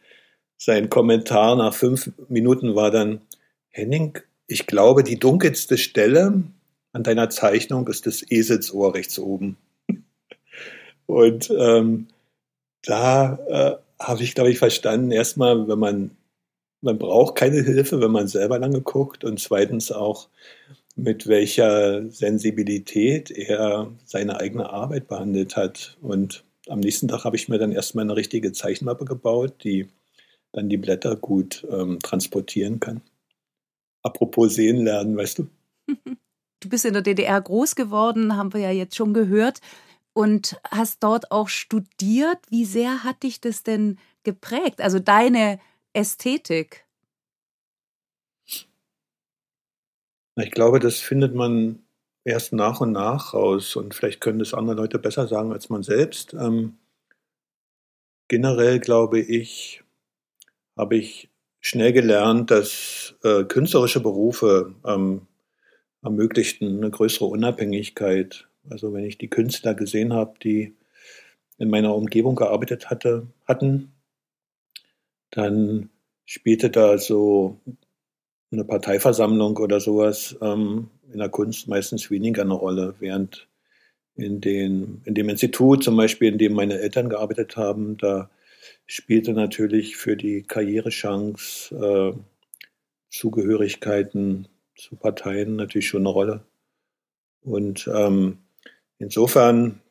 sein Kommentar nach fünf Minuten war dann, Henning, ich glaube, die dunkelste Stelle an deiner Zeichnung ist das Eselsohr rechts oben. Und ähm, da äh, habe ich, glaube ich, verstanden, erstmal, wenn man man braucht keine Hilfe, wenn man selber lange guckt und zweitens auch, mit welcher Sensibilität er seine eigene Arbeit behandelt hat. Und am nächsten Tag habe ich mir dann erstmal eine richtige Zeichenmappe gebaut, die dann die Blätter gut ähm, transportieren kann. Apropos sehen lernen, weißt du? du bist in der DDR groß geworden, haben wir ja jetzt schon gehört, und hast dort auch studiert. Wie sehr hat dich das denn geprägt? Also deine Ästhetik? Ich glaube, das findet man erst nach und nach raus und vielleicht können das andere Leute besser sagen als man selbst. Ähm, generell glaube ich, habe ich schnell gelernt, dass äh, künstlerische Berufe ähm, ermöglichten eine größere Unabhängigkeit. Also wenn ich die Künstler gesehen habe, die in meiner Umgebung gearbeitet hatte, hatten, dann spielte da so eine Parteiversammlung oder sowas ähm, in der Kunst meistens weniger eine Rolle, während in, den, in dem Institut zum Beispiel, in dem meine Eltern gearbeitet haben, da spielte natürlich für die Karrierechance äh, Zugehörigkeiten zu Parteien natürlich schon eine Rolle. Und ähm, insofern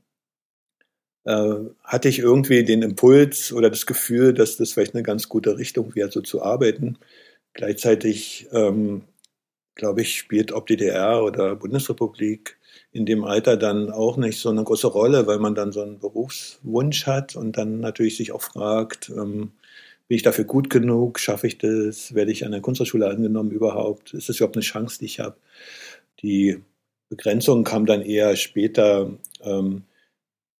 äh, hatte ich irgendwie den Impuls oder das Gefühl, dass das vielleicht eine ganz gute Richtung wäre, so zu arbeiten. Gleichzeitig, ähm, glaube ich, spielt ob DDR oder Bundesrepublik in dem Alter dann auch nicht so eine große Rolle, weil man dann so einen Berufswunsch hat und dann natürlich sich auch fragt, ähm, bin ich dafür gut genug? Schaffe ich das? Werde ich an der Kunsthochschule angenommen überhaupt? Ist das überhaupt eine Chance, die ich habe? Die Begrenzung kam dann eher später, ähm,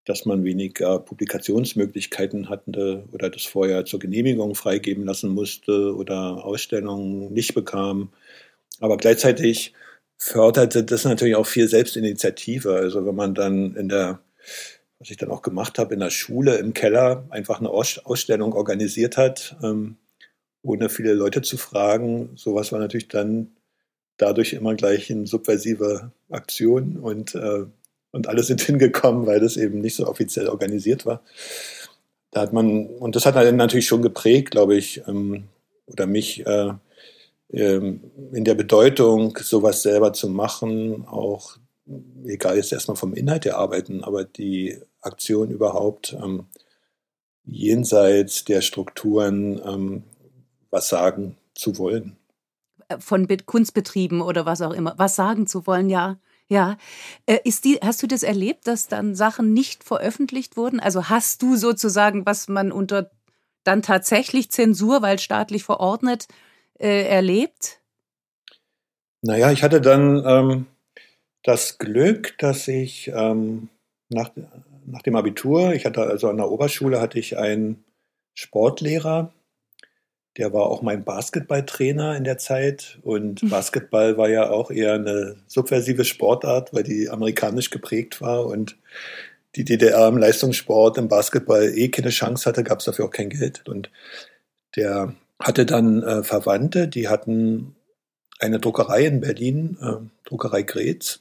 dass man weniger Publikationsmöglichkeiten hatte oder das vorher zur Genehmigung freigeben lassen musste oder Ausstellungen nicht bekam. Aber gleichzeitig förderte das natürlich auch viel Selbstinitiative. Also wenn man dann in der, was ich dann auch gemacht habe, in der Schule im Keller einfach eine Ausstellung organisiert hat, ähm, ohne viele Leute zu fragen, sowas war natürlich dann dadurch immer gleich eine subversive Aktion und, äh, und alle sind hingekommen, weil das eben nicht so offiziell organisiert war. Da hat man, und das hat natürlich schon geprägt, glaube ich, ähm, oder mich, äh, ähm, in der Bedeutung, sowas selber zu machen, auch egal jetzt erstmal vom Inhalt der Arbeiten, aber die Aktion überhaupt ähm, jenseits der Strukturen ähm, was sagen zu wollen. Von Kunstbetrieben oder was auch immer, was sagen zu wollen, ja. Ja, äh, ist die, hast du das erlebt, dass dann Sachen nicht veröffentlicht wurden? Also hast du sozusagen, was man unter dann tatsächlich Zensur, weil staatlich verordnet, äh, erlebt? Naja, ich hatte dann ähm, das Glück, dass ich ähm, nach, nach dem Abitur, ich hatte also an der Oberschule, hatte ich einen Sportlehrer, der war auch mein Basketballtrainer in der Zeit. Und hm. Basketball war ja auch eher eine subversive Sportart, weil die amerikanisch geprägt war und die DDR im Leistungssport, im Basketball eh keine Chance hatte, gab es dafür auch kein Geld. Und der hatte dann äh, Verwandte, die hatten eine Druckerei in Berlin, äh, Druckerei Gretz.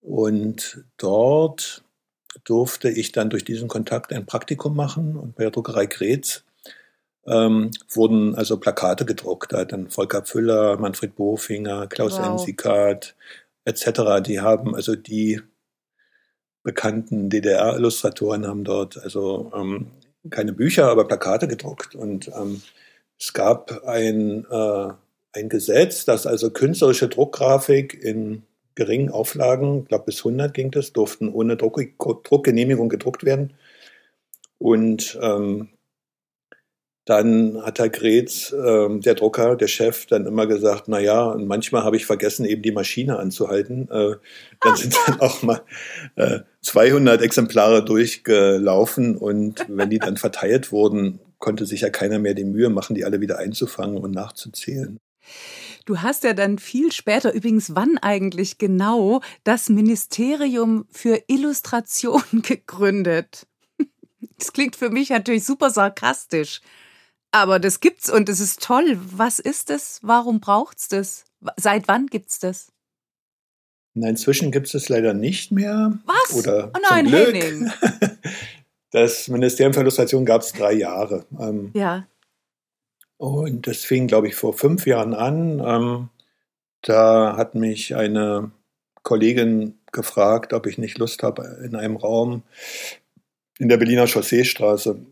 Und dort durfte ich dann durch diesen Kontakt ein Praktikum machen. Und bei der Druckerei Gretz ähm, wurden also Plakate gedruckt. Da hat dann Volker Pfüller, Manfred Bofinger, Klaus wow. Ensikat etc. Die haben also die bekannten DDR-Illustratoren haben dort also ähm, keine Bücher, aber Plakate gedruckt. Und ähm, es gab ein, äh, ein Gesetz, dass also künstlerische Druckgrafik in geringen Auflagen, ich glaube bis 100 ging das, durften ohne Druck, Druckgenehmigung gedruckt werden. Und ähm, dann hat Herr Gretz, ähm, der Drucker, der Chef, dann immer gesagt, na ja, und manchmal habe ich vergessen, eben die Maschine anzuhalten. Äh, dann sind dann auch mal äh, 200 Exemplare durchgelaufen und wenn die dann verteilt wurden, konnte sich ja keiner mehr die Mühe machen, die alle wieder einzufangen und nachzuzählen. Du hast ja dann viel später, übrigens wann eigentlich genau, das Ministerium für Illustration gegründet. Das klingt für mich natürlich super sarkastisch. Aber das gibt's und es ist toll. Was ist es? Warum braucht's das? Seit wann gibt's das? Na, inzwischen gibt es es leider nicht mehr. Was? Oder oh nein, zum Glück. Henning. Das Ministerium für Illustration gab es drei Jahre. Ähm, ja. Und das fing, glaube ich, vor fünf Jahren an. Ähm, da hat mich eine Kollegin gefragt, ob ich nicht Lust habe, in einem Raum in der Berliner Chausseestraße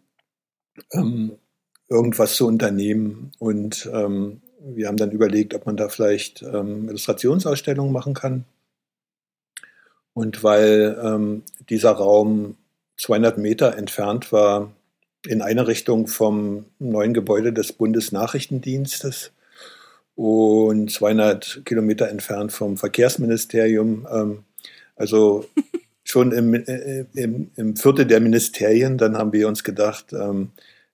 ähm, irgendwas zu unternehmen. Und ähm, wir haben dann überlegt, ob man da vielleicht ähm, Illustrationsausstellungen machen kann. Und weil ähm, dieser Raum 200 Meter entfernt war, in einer Richtung vom neuen Gebäude des Bundesnachrichtendienstes und 200 Kilometer entfernt vom Verkehrsministerium. Ähm, also schon im, äh, im, im Viertel der Ministerien, dann haben wir uns gedacht, ähm,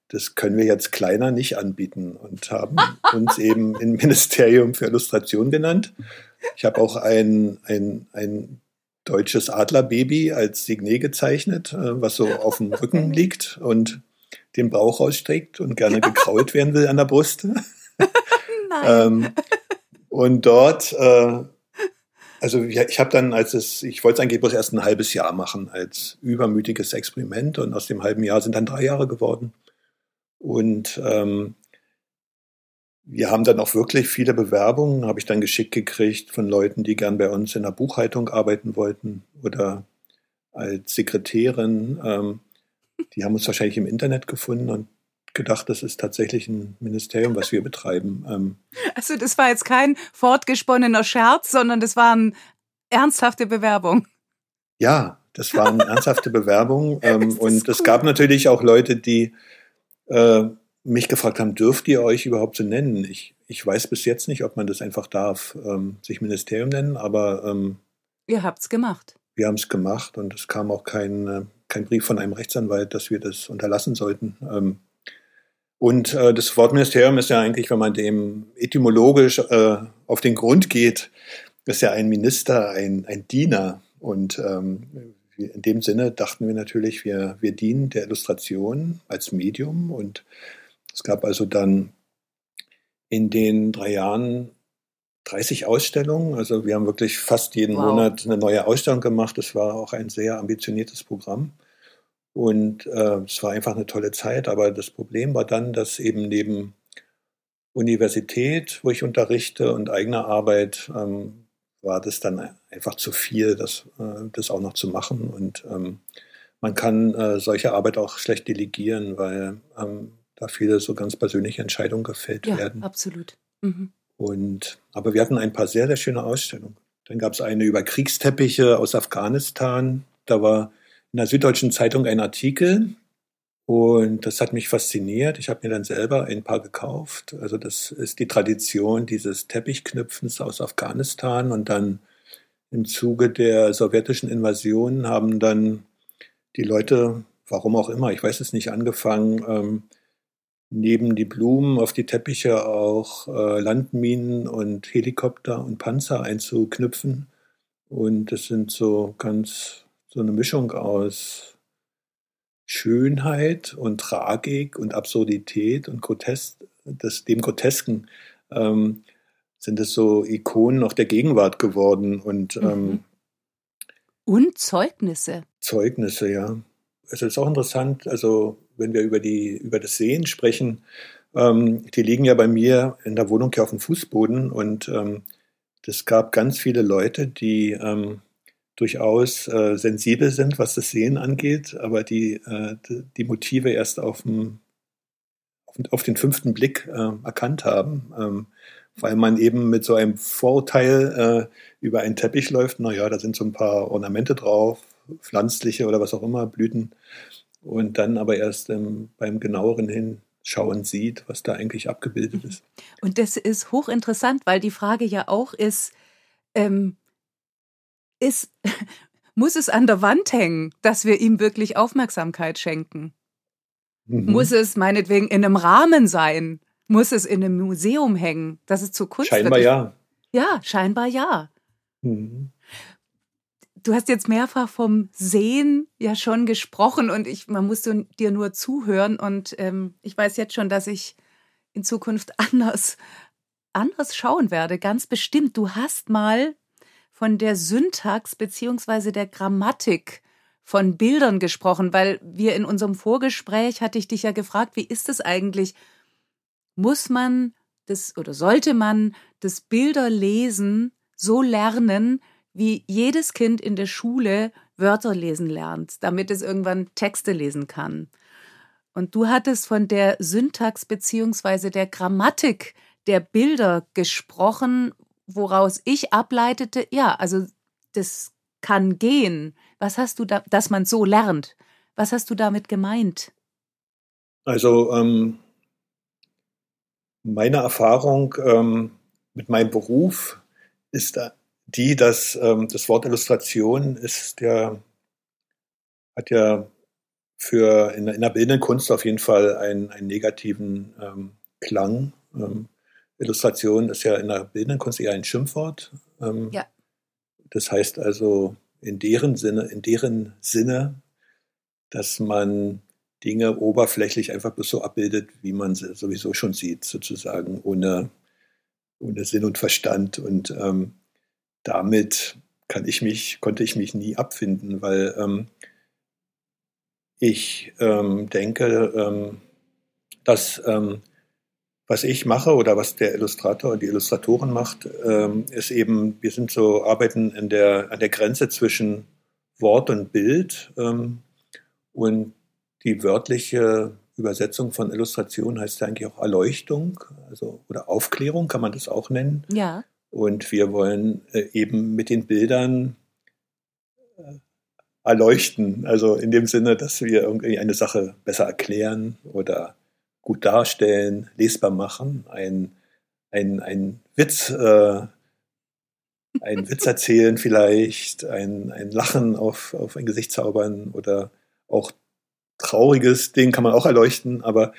das können wir jetzt kleiner nicht anbieten und haben uns eben ein Ministerium für Illustration genannt. Ich habe auch ein, ein, ein deutsches Adlerbaby als Signet gezeichnet, äh, was so auf dem Rücken liegt und den Bauch rausstreckt und gerne gekrault werden will an der Brust. ähm, und dort, äh, also ich habe dann, als es, ich wollte es eigentlich bloß erst ein halbes Jahr machen als übermütiges Experiment und aus dem halben Jahr sind dann drei Jahre geworden. Und ähm, wir haben dann auch wirklich viele Bewerbungen, habe ich dann geschickt gekriegt von Leuten, die gern bei uns in der Buchhaltung arbeiten wollten oder als Sekretärin. Ähm, die haben uns wahrscheinlich im Internet gefunden und gedacht, das ist tatsächlich ein Ministerium, was wir betreiben. Ähm, also das war jetzt kein fortgesponnener Scherz, sondern das war eine ernsthafte Bewerbung. Ja, das war eine ernsthafte Bewerbung. Ähm, und cool. es gab natürlich auch Leute, die äh, mich gefragt haben, dürft ihr euch überhaupt so nennen? Ich, ich weiß bis jetzt nicht, ob man das einfach darf, ähm, sich Ministerium nennen, aber ähm, ihr habt's gemacht. Wir haben es gemacht und es kam auch kein, äh, kein Brief von einem Rechtsanwalt, dass wir das unterlassen sollten. Ähm, und äh, das Wort Ministerium ist ja eigentlich, wenn man dem etymologisch äh, auf den Grund geht, ist ja ein Minister, ein, ein Diener. Und ähm, in dem Sinne dachten wir natürlich, wir, wir dienen der Illustration als Medium. Und es gab also dann in den drei Jahren 30 Ausstellungen. Also wir haben wirklich fast jeden wow. Monat eine neue Ausstellung gemacht. Das war auch ein sehr ambitioniertes Programm. Und äh, es war einfach eine tolle Zeit. Aber das Problem war dann, dass eben neben Universität, wo ich unterrichte, und eigener Arbeit ähm, war das dann einfach zu viel, das, äh, das auch noch zu machen. Und ähm, man kann äh, solche Arbeit auch schlecht delegieren, weil ähm, da viele so ganz persönliche Entscheidungen gefällt ja, werden. Absolut. Mhm. Und, aber wir hatten ein paar sehr, sehr schöne Ausstellungen. Dann gab es eine über Kriegsteppiche aus Afghanistan. Da war in der Süddeutschen Zeitung ein Artikel, und das hat mich fasziniert. Ich habe mir dann selber ein paar gekauft. Also das ist die Tradition dieses Teppichknüpfens aus Afghanistan. Und dann im Zuge der sowjetischen Invasion haben dann die Leute, warum auch immer, ich weiß es nicht, angefangen, ähm, neben die Blumen auf die Teppiche auch äh, Landminen und Helikopter und Panzer einzuknüpfen. Und das sind so ganz so eine Mischung aus Schönheit und Tragik und Absurdität und Grotesk, das, dem Grotesken ähm, sind es so Ikonen auch der Gegenwart geworden und mhm. ähm, und Zeugnisse. Zeugnisse, ja. Es ist auch interessant, also wenn wir über die über das Sehen sprechen, ähm, die liegen ja bei mir in der Wohnung hier auf dem Fußboden und ähm, das gab ganz viele Leute, die ähm, durchaus äh, sensibel sind, was das Sehen angeht, aber die, äh, die Motive erst auf, dem, auf den fünften Blick äh, erkannt haben, ähm, weil man eben mit so einem Vorurteil äh, über einen Teppich läuft. Naja, da sind so ein paar Ornamente drauf, pflanzliche oder was auch immer, Blüten. Und dann aber erst ähm, beim genaueren Hinschauen sieht, was da eigentlich abgebildet ist. Und das ist hochinteressant, weil die Frage ja auch ist, ähm, ist, muss es an der Wand hängen, dass wir ihm wirklich Aufmerksamkeit schenken? Mhm. Muss es meinetwegen in einem Rahmen sein? Muss es in einem Museum hängen, dass es zu Kunst Scheinbar wird? ja. Ja, scheinbar ja. Mhm. Du hast jetzt mehrfach vom Sehen ja schon gesprochen und ich, man muss dir nur zuhören und ähm, ich weiß jetzt schon, dass ich in Zukunft anders, anders schauen werde, ganz bestimmt. Du hast mal von der Syntax beziehungsweise der Grammatik von Bildern gesprochen, weil wir in unserem Vorgespräch hatte ich dich ja gefragt, wie ist es eigentlich? Muss man das oder sollte man das Bilderlesen so lernen, wie jedes Kind in der Schule Wörter lesen lernt, damit es irgendwann Texte lesen kann? Und du hattest von der Syntax beziehungsweise der Grammatik der Bilder gesprochen, woraus ich ableitete, ja, also das kann gehen. Was hast du da, dass man so lernt? Was hast du damit gemeint? Also ähm, meine Erfahrung ähm, mit meinem Beruf ist die, dass ähm, das Wort Illustration ist ja, hat ja für in, in der bildenden Kunst auf jeden Fall einen, einen negativen ähm, Klang. Ähm, Illustration ist ja in der bildenden Kunst eher ein Schimpfwort. Ähm, ja. Das heißt also in deren Sinne, in deren Sinne, dass man Dinge oberflächlich einfach bloß so abbildet, wie man sie sowieso schon sieht, sozusagen, ohne, ohne Sinn und Verstand. Und ähm, damit kann ich mich, konnte ich mich nie abfinden, weil ähm, ich ähm, denke, ähm, dass ähm, was ich mache oder was der Illustrator und die Illustratoren macht, ähm, ist eben, wir sind so, arbeiten in der, an der Grenze zwischen Wort und Bild. Ähm, und die wörtliche Übersetzung von Illustration heißt ja eigentlich auch Erleuchtung, also oder Aufklärung kann man das auch nennen. Ja. Und wir wollen äh, eben mit den Bildern äh, erleuchten, also in dem Sinne, dass wir irgendwie eine Sache besser erklären oder gut darstellen, lesbar machen, ein, ein, ein Witz, äh, einen Witz erzählen vielleicht, ein, ein Lachen auf, auf ein Gesicht zaubern oder auch trauriges Ding kann man auch erleuchten, aber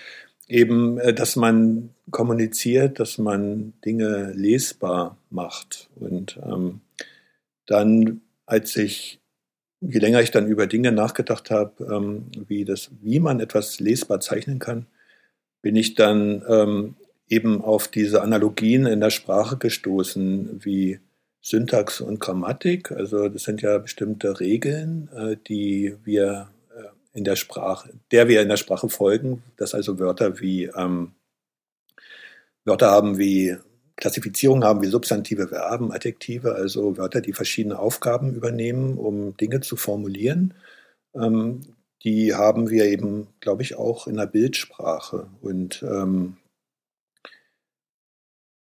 eben, äh, dass man kommuniziert, dass man Dinge lesbar macht. Und ähm, dann, als ich, je länger ich dann über Dinge nachgedacht habe, ähm, wie, das, wie man etwas lesbar zeichnen kann, bin ich dann ähm, eben auf diese Analogien in der Sprache gestoßen, wie Syntax und Grammatik. Also das sind ja bestimmte Regeln, äh, die wir äh, in der Sprache, der wir in der Sprache folgen, dass also Wörter wie ähm, Wörter haben wie Klassifizierung haben wie Substantive, Verben, Adjektive, also Wörter, die verschiedene Aufgaben übernehmen, um Dinge zu formulieren. Ähm, die haben wir eben, glaube ich, auch in der Bildsprache. Und ähm,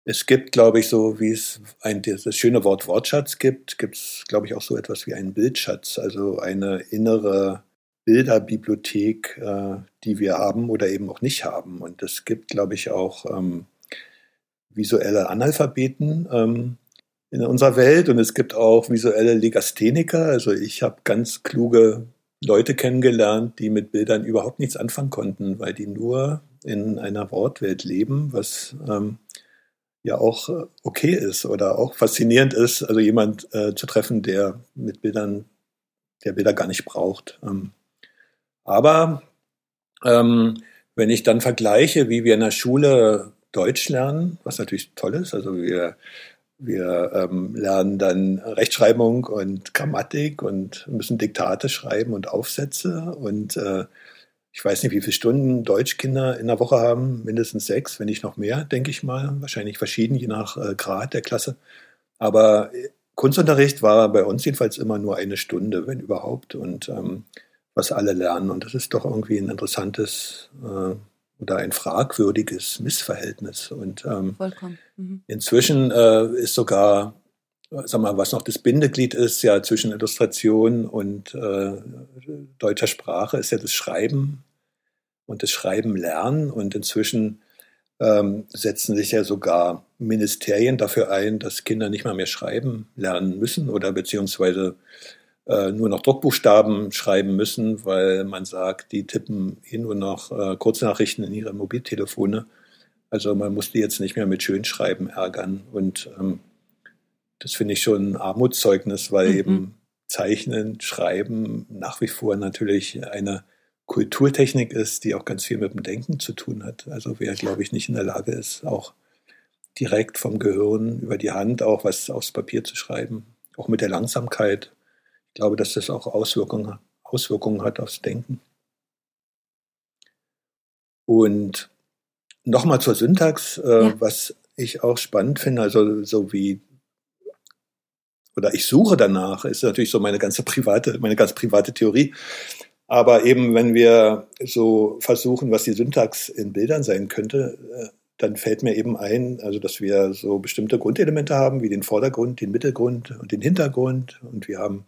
es gibt, glaube ich, so wie es ein, das schöne Wort Wortschatz gibt, gibt es, glaube ich, auch so etwas wie einen Bildschatz, also eine innere Bilderbibliothek, äh, die wir haben oder eben auch nicht haben. Und es gibt, glaube ich, auch ähm, visuelle Analphabeten ähm, in unserer Welt und es gibt auch visuelle Legastheniker. Also ich habe ganz kluge Leute kennengelernt, die mit Bildern überhaupt nichts anfangen konnten, weil die nur in einer Wortwelt leben, was ähm, ja auch äh, okay ist oder auch faszinierend ist, also jemand äh, zu treffen, der mit Bildern, der Bilder gar nicht braucht. Ähm, aber ähm, wenn ich dann vergleiche, wie wir in der Schule Deutsch lernen, was natürlich toll ist, also wir wir ähm, lernen dann Rechtschreibung und Grammatik und müssen Diktate schreiben und Aufsätze. Und äh, ich weiß nicht, wie viele Stunden Deutschkinder in der Woche haben. Mindestens sechs, wenn nicht noch mehr, denke ich mal. Wahrscheinlich verschieden, je nach äh, Grad der Klasse. Aber äh, Kunstunterricht war bei uns jedenfalls immer nur eine Stunde, wenn überhaupt. Und ähm, was alle lernen. Und das ist doch irgendwie ein interessantes äh, oder ein fragwürdiges Missverhältnis. Und ähm, mhm. inzwischen äh, ist sogar, sag mal, was noch das Bindeglied ist, ja zwischen Illustration und äh, deutscher Sprache, ist ja das Schreiben und das Schreiben lernen. Und inzwischen ähm, setzen sich ja sogar Ministerien dafür ein, dass Kinder nicht mal mehr schreiben lernen müssen oder beziehungsweise äh, nur noch Druckbuchstaben schreiben müssen, weil man sagt, die tippen eh nur noch äh, Kurznachrichten in ihre Mobiltelefone. Also man muss die jetzt nicht mehr mit Schönschreiben ärgern. Und ähm, das finde ich schon ein Armutszeugnis, weil mhm. eben Zeichnen, Schreiben nach wie vor natürlich eine Kulturtechnik ist, die auch ganz viel mit dem Denken zu tun hat. Also wer, glaube ich, nicht in der Lage ist, auch direkt vom Gehirn über die Hand auch was aufs Papier zu schreiben, auch mit der Langsamkeit, ich glaube, dass das auch Auswirkungen, Auswirkungen hat aufs Denken. Und nochmal zur Syntax, äh, ja. was ich auch spannend finde, also so wie oder ich suche danach, ist natürlich so meine ganze private, meine ganz private Theorie. Aber eben, wenn wir so versuchen, was die Syntax in Bildern sein könnte, äh, dann fällt mir eben ein, also dass wir so bestimmte Grundelemente haben, wie den Vordergrund, den Mittelgrund und den Hintergrund. Und wir haben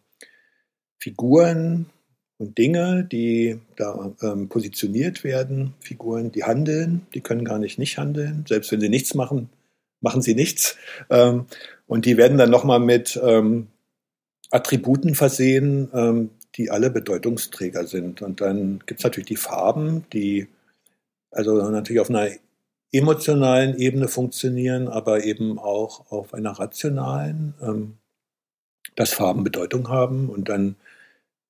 Figuren und Dinge, die da ähm, positioniert werden, Figuren, die handeln, die können gar nicht nicht handeln, selbst wenn sie nichts machen, machen sie nichts. Ähm, und die werden dann nochmal mit ähm, Attributen versehen, ähm, die alle Bedeutungsträger sind. Und dann gibt es natürlich die Farben, die also natürlich auf einer emotionalen Ebene funktionieren, aber eben auch auf einer rationalen, ähm, dass Farben Bedeutung haben und dann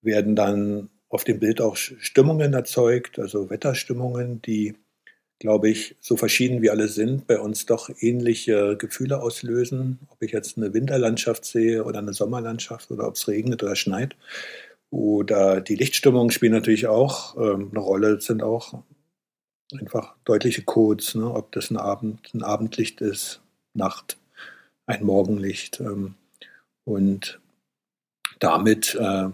werden dann auf dem Bild auch Stimmungen erzeugt, also Wetterstimmungen, die, glaube ich, so verschieden wie alle sind, bei uns doch ähnliche Gefühle auslösen. Ob ich jetzt eine Winterlandschaft sehe oder eine Sommerlandschaft oder ob es regnet oder schneit. Oder die Lichtstimmungen spielen natürlich auch ähm, eine Rolle, sind auch einfach deutliche Codes, ne? ob das ein, Abend, ein Abendlicht ist, Nacht, ein Morgenlicht. Ähm, und damit äh,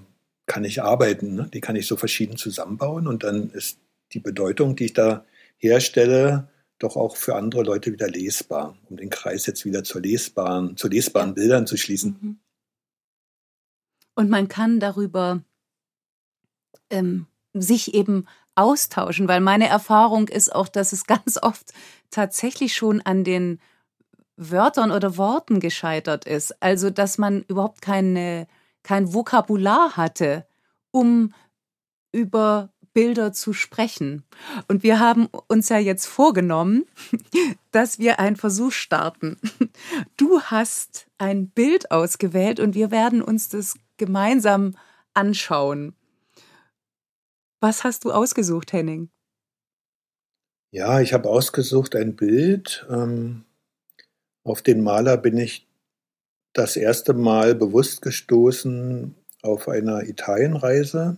kann ich arbeiten. Ne? Die kann ich so verschieden zusammenbauen und dann ist die Bedeutung, die ich da herstelle, doch auch für andere Leute wieder lesbar, um den Kreis jetzt wieder zur lesbaren, zu lesbaren Bildern zu schließen. Mhm. Und man kann darüber ähm, sich eben austauschen, weil meine Erfahrung ist auch, dass es ganz oft tatsächlich schon an den Wörtern oder Worten gescheitert ist. Also, dass man überhaupt keine, kein Vokabular hatte, um über Bilder zu sprechen. Und wir haben uns ja jetzt vorgenommen, dass wir einen Versuch starten. Du hast ein Bild ausgewählt und wir werden uns das gemeinsam anschauen. Was hast du ausgesucht, Henning? Ja, ich habe ausgesucht ein Bild. Ähm, auf den Maler bin ich das erste Mal bewusst gestoßen auf einer Italienreise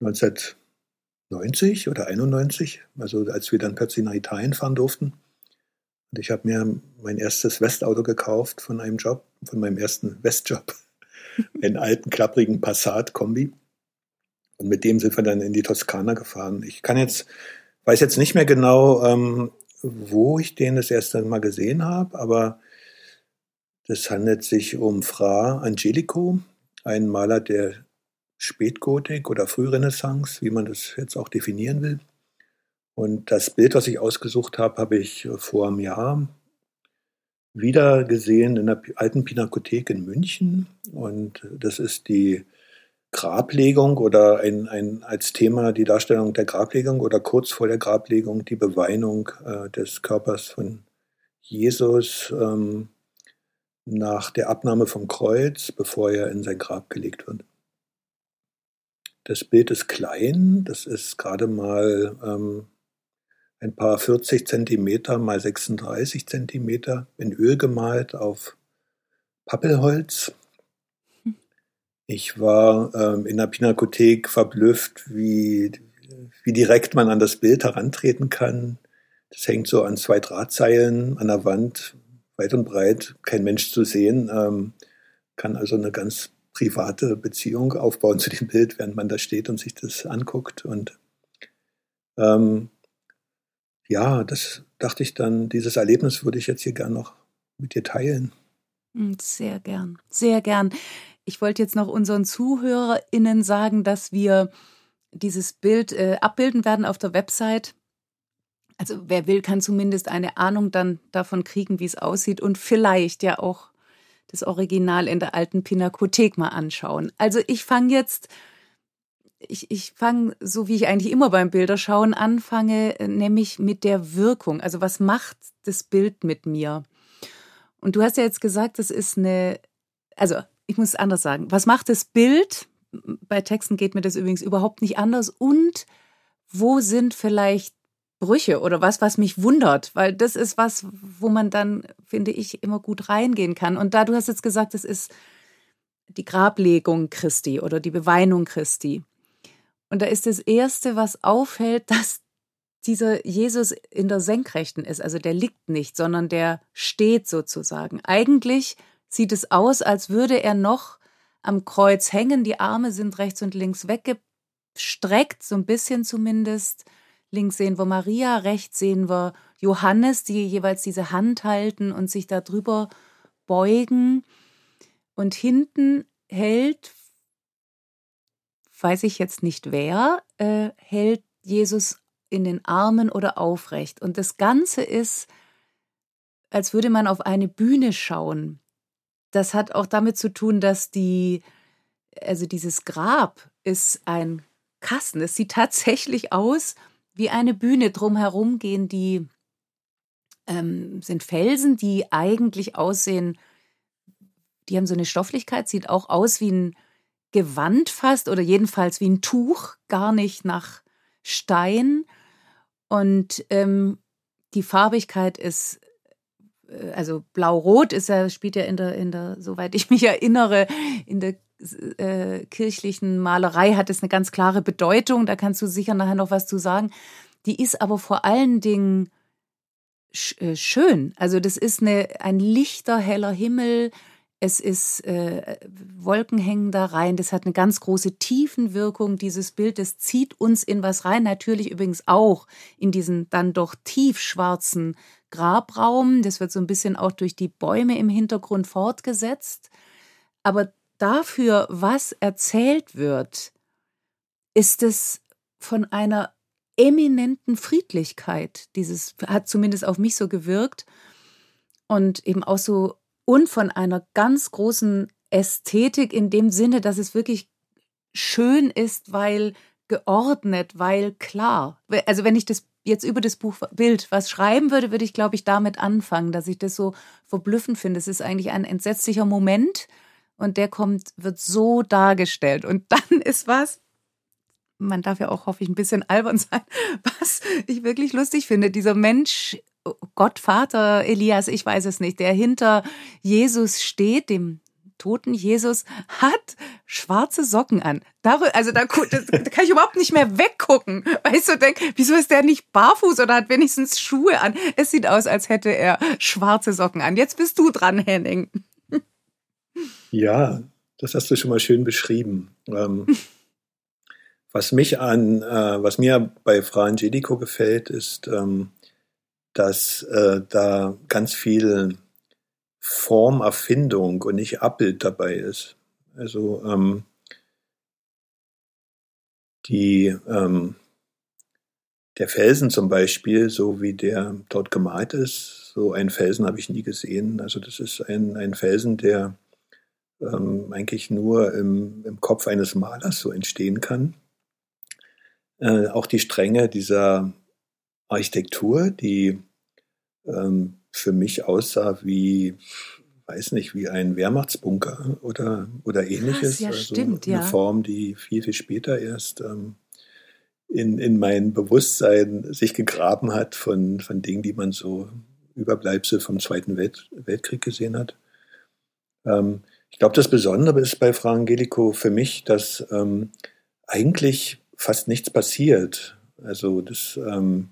1990 oder 91, also als wir dann plötzlich nach Italien fahren durften. Und ich habe mir mein erstes Westauto gekauft von einem Job, von meinem ersten Westjob, einen alten klapprigen Passat-Kombi. Und mit dem sind wir dann in die Toskana gefahren. Ich kann jetzt, weiß jetzt nicht mehr genau, ähm, wo ich den das erste Mal gesehen habe, aber das handelt sich um Fra Angelico, ein Maler der Spätgotik oder Frührenaissance, wie man das jetzt auch definieren will. Und das Bild, was ich ausgesucht habe, habe ich vor einem Jahr wieder gesehen in der alten Pinakothek in München. Und das ist die Grablegung oder ein, ein, als Thema die Darstellung der Grablegung oder kurz vor der Grablegung die Beweinung äh, des Körpers von Jesus ähm, nach der Abnahme vom Kreuz, bevor er in sein Grab gelegt wird. Das Bild ist klein, das ist gerade mal ähm, ein paar 40 Zentimeter mal 36 Zentimeter in Öl gemalt auf Pappelholz ich war ähm, in der Pinakothek verblüfft, wie, wie direkt man an das Bild herantreten kann. Das hängt so an zwei Drahtseilen an der Wand, weit und breit, kein Mensch zu sehen. Ähm, kann also eine ganz private Beziehung aufbauen zu dem Bild, während man da steht und sich das anguckt. Und ähm, ja, das dachte ich dann, dieses Erlebnis würde ich jetzt hier gern noch mit dir teilen. Hm, sehr gern, sehr gern. Ich wollte jetzt noch unseren ZuhörerInnen sagen, dass wir dieses Bild äh, abbilden werden auf der Website. Also wer will, kann zumindest eine Ahnung dann davon kriegen, wie es aussieht und vielleicht ja auch das Original in der alten Pinakothek mal anschauen. Also ich fange jetzt, ich, ich fange so wie ich eigentlich immer beim Bilderschauen anfange, nämlich mit der Wirkung. Also was macht das Bild mit mir? Und du hast ja jetzt gesagt, das ist eine, also ich muss es anders sagen. Was macht das Bild? Bei Texten geht mir das übrigens überhaupt nicht anders. Und wo sind vielleicht Brüche oder was, was mich wundert? Weil das ist was, wo man dann, finde ich, immer gut reingehen kann. Und da du hast jetzt gesagt, das ist die Grablegung Christi oder die Beweinung Christi. Und da ist das Erste, was auffällt, dass dieser Jesus in der Senkrechten ist. Also der liegt nicht, sondern der steht sozusagen. Eigentlich sieht es aus, als würde er noch am Kreuz hängen. Die Arme sind rechts und links weggestreckt, so ein bisschen zumindest. Links sehen wir Maria, rechts sehen wir Johannes, die jeweils diese Hand halten und sich darüber beugen. Und hinten hält weiß ich jetzt nicht wer, äh, hält Jesus in den Armen oder aufrecht. Und das Ganze ist, als würde man auf eine Bühne schauen. Das hat auch damit zu tun, dass die, also dieses Grab ist ein Kasten. Es sieht tatsächlich aus wie eine Bühne. Drumherum gehen die, ähm, sind Felsen, die eigentlich aussehen, die haben so eine Stofflichkeit, sieht auch aus wie ein Gewand fast oder jedenfalls wie ein Tuch, gar nicht nach Stein. Und ähm, die Farbigkeit ist, äh, also blau-rot ist ja, spielt ja in der, in der, soweit ich mich erinnere, in der äh, kirchlichen Malerei hat es eine ganz klare Bedeutung. Da kannst du sicher nachher noch was zu sagen. Die ist aber vor allen Dingen äh, schön. Also das ist eine, ein lichter, heller Himmel es ist äh, Wolken hängen da rein. Das hat eine ganz große Tiefenwirkung. Dieses Bild, das zieht uns in was rein. Natürlich übrigens auch in diesen dann doch tiefschwarzen Grabraum. Das wird so ein bisschen auch durch die Bäume im Hintergrund fortgesetzt. Aber dafür, was erzählt wird, ist es von einer eminenten Friedlichkeit. Dieses hat zumindest auf mich so gewirkt und eben auch so und von einer ganz großen Ästhetik in dem Sinne, dass es wirklich schön ist, weil geordnet, weil klar. Also wenn ich das jetzt über das Buchbild was schreiben würde, würde ich, glaube ich, damit anfangen, dass ich das so verblüffend finde. Es ist eigentlich ein entsetzlicher Moment und der kommt, wird so dargestellt. Und dann ist was, man darf ja auch, hoffe ich, ein bisschen albern sein, was ich wirklich lustig finde. Dieser Mensch Gott Vater Elias, ich weiß es nicht, der hinter Jesus steht, dem toten Jesus, hat schwarze Socken an. also da, da, kann ich überhaupt nicht mehr weggucken. Weißt du, denk, wieso ist der nicht barfuß oder hat wenigstens Schuhe an? Es sieht aus, als hätte er schwarze Socken an. Jetzt bist du dran, Henning. Ja, das hast du schon mal schön beschrieben. Ähm, was mich an, äh, was mir bei Fra Angelico gefällt, ist, ähm, dass äh, da ganz viel Formerfindung und nicht Abbild dabei ist. Also ähm, die, ähm, der Felsen zum Beispiel, so wie der dort gemalt ist, so einen Felsen habe ich nie gesehen. Also das ist ein, ein Felsen, der ähm, eigentlich nur im, im Kopf eines Malers so entstehen kann. Äh, auch die Stränge dieser Architektur, die ähm, für mich aussah wie, weiß nicht, wie ein Wehrmachtsbunker oder, oder ähnliches. Krass, ja, also stimmt, eine ja. Form, die viel, viel später erst ähm, in, in mein Bewusstsein sich gegraben hat von, von Dingen, die man so Überbleibsel vom Zweiten Welt, Weltkrieg gesehen hat. Ähm, ich glaube, das Besondere ist bei Fra Angelico für mich, dass ähm, eigentlich fast nichts passiert. Also das, ähm,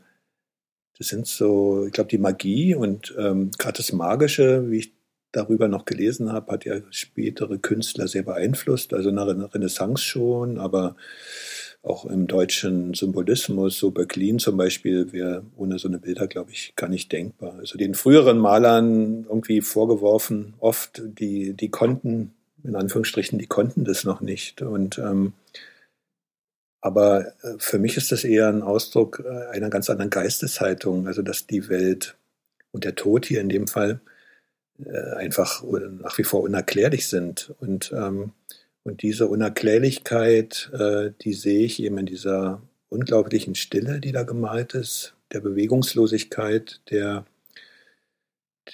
das sind so, ich glaube, die Magie und ähm, gerade das Magische, wie ich darüber noch gelesen habe, hat ja spätere Künstler sehr beeinflusst, also in der Renaissance schon, aber auch im deutschen Symbolismus, so Böcklin zum Beispiel, wäre ohne so eine Bilder, glaube ich, gar nicht denkbar. Also den früheren Malern irgendwie vorgeworfen, oft, die, die konnten, in Anführungsstrichen, die konnten das noch nicht. Und ähm, aber äh, für mich ist das eher ein Ausdruck äh, einer ganz anderen Geisteshaltung, also dass die Welt und der Tod hier in dem Fall einfach nach wie vor unerklärlich sind. Und, ähm, und diese Unerklärlichkeit, die sehe ich eben in dieser unglaublichen Stille, die da gemalt ist, der Bewegungslosigkeit, der,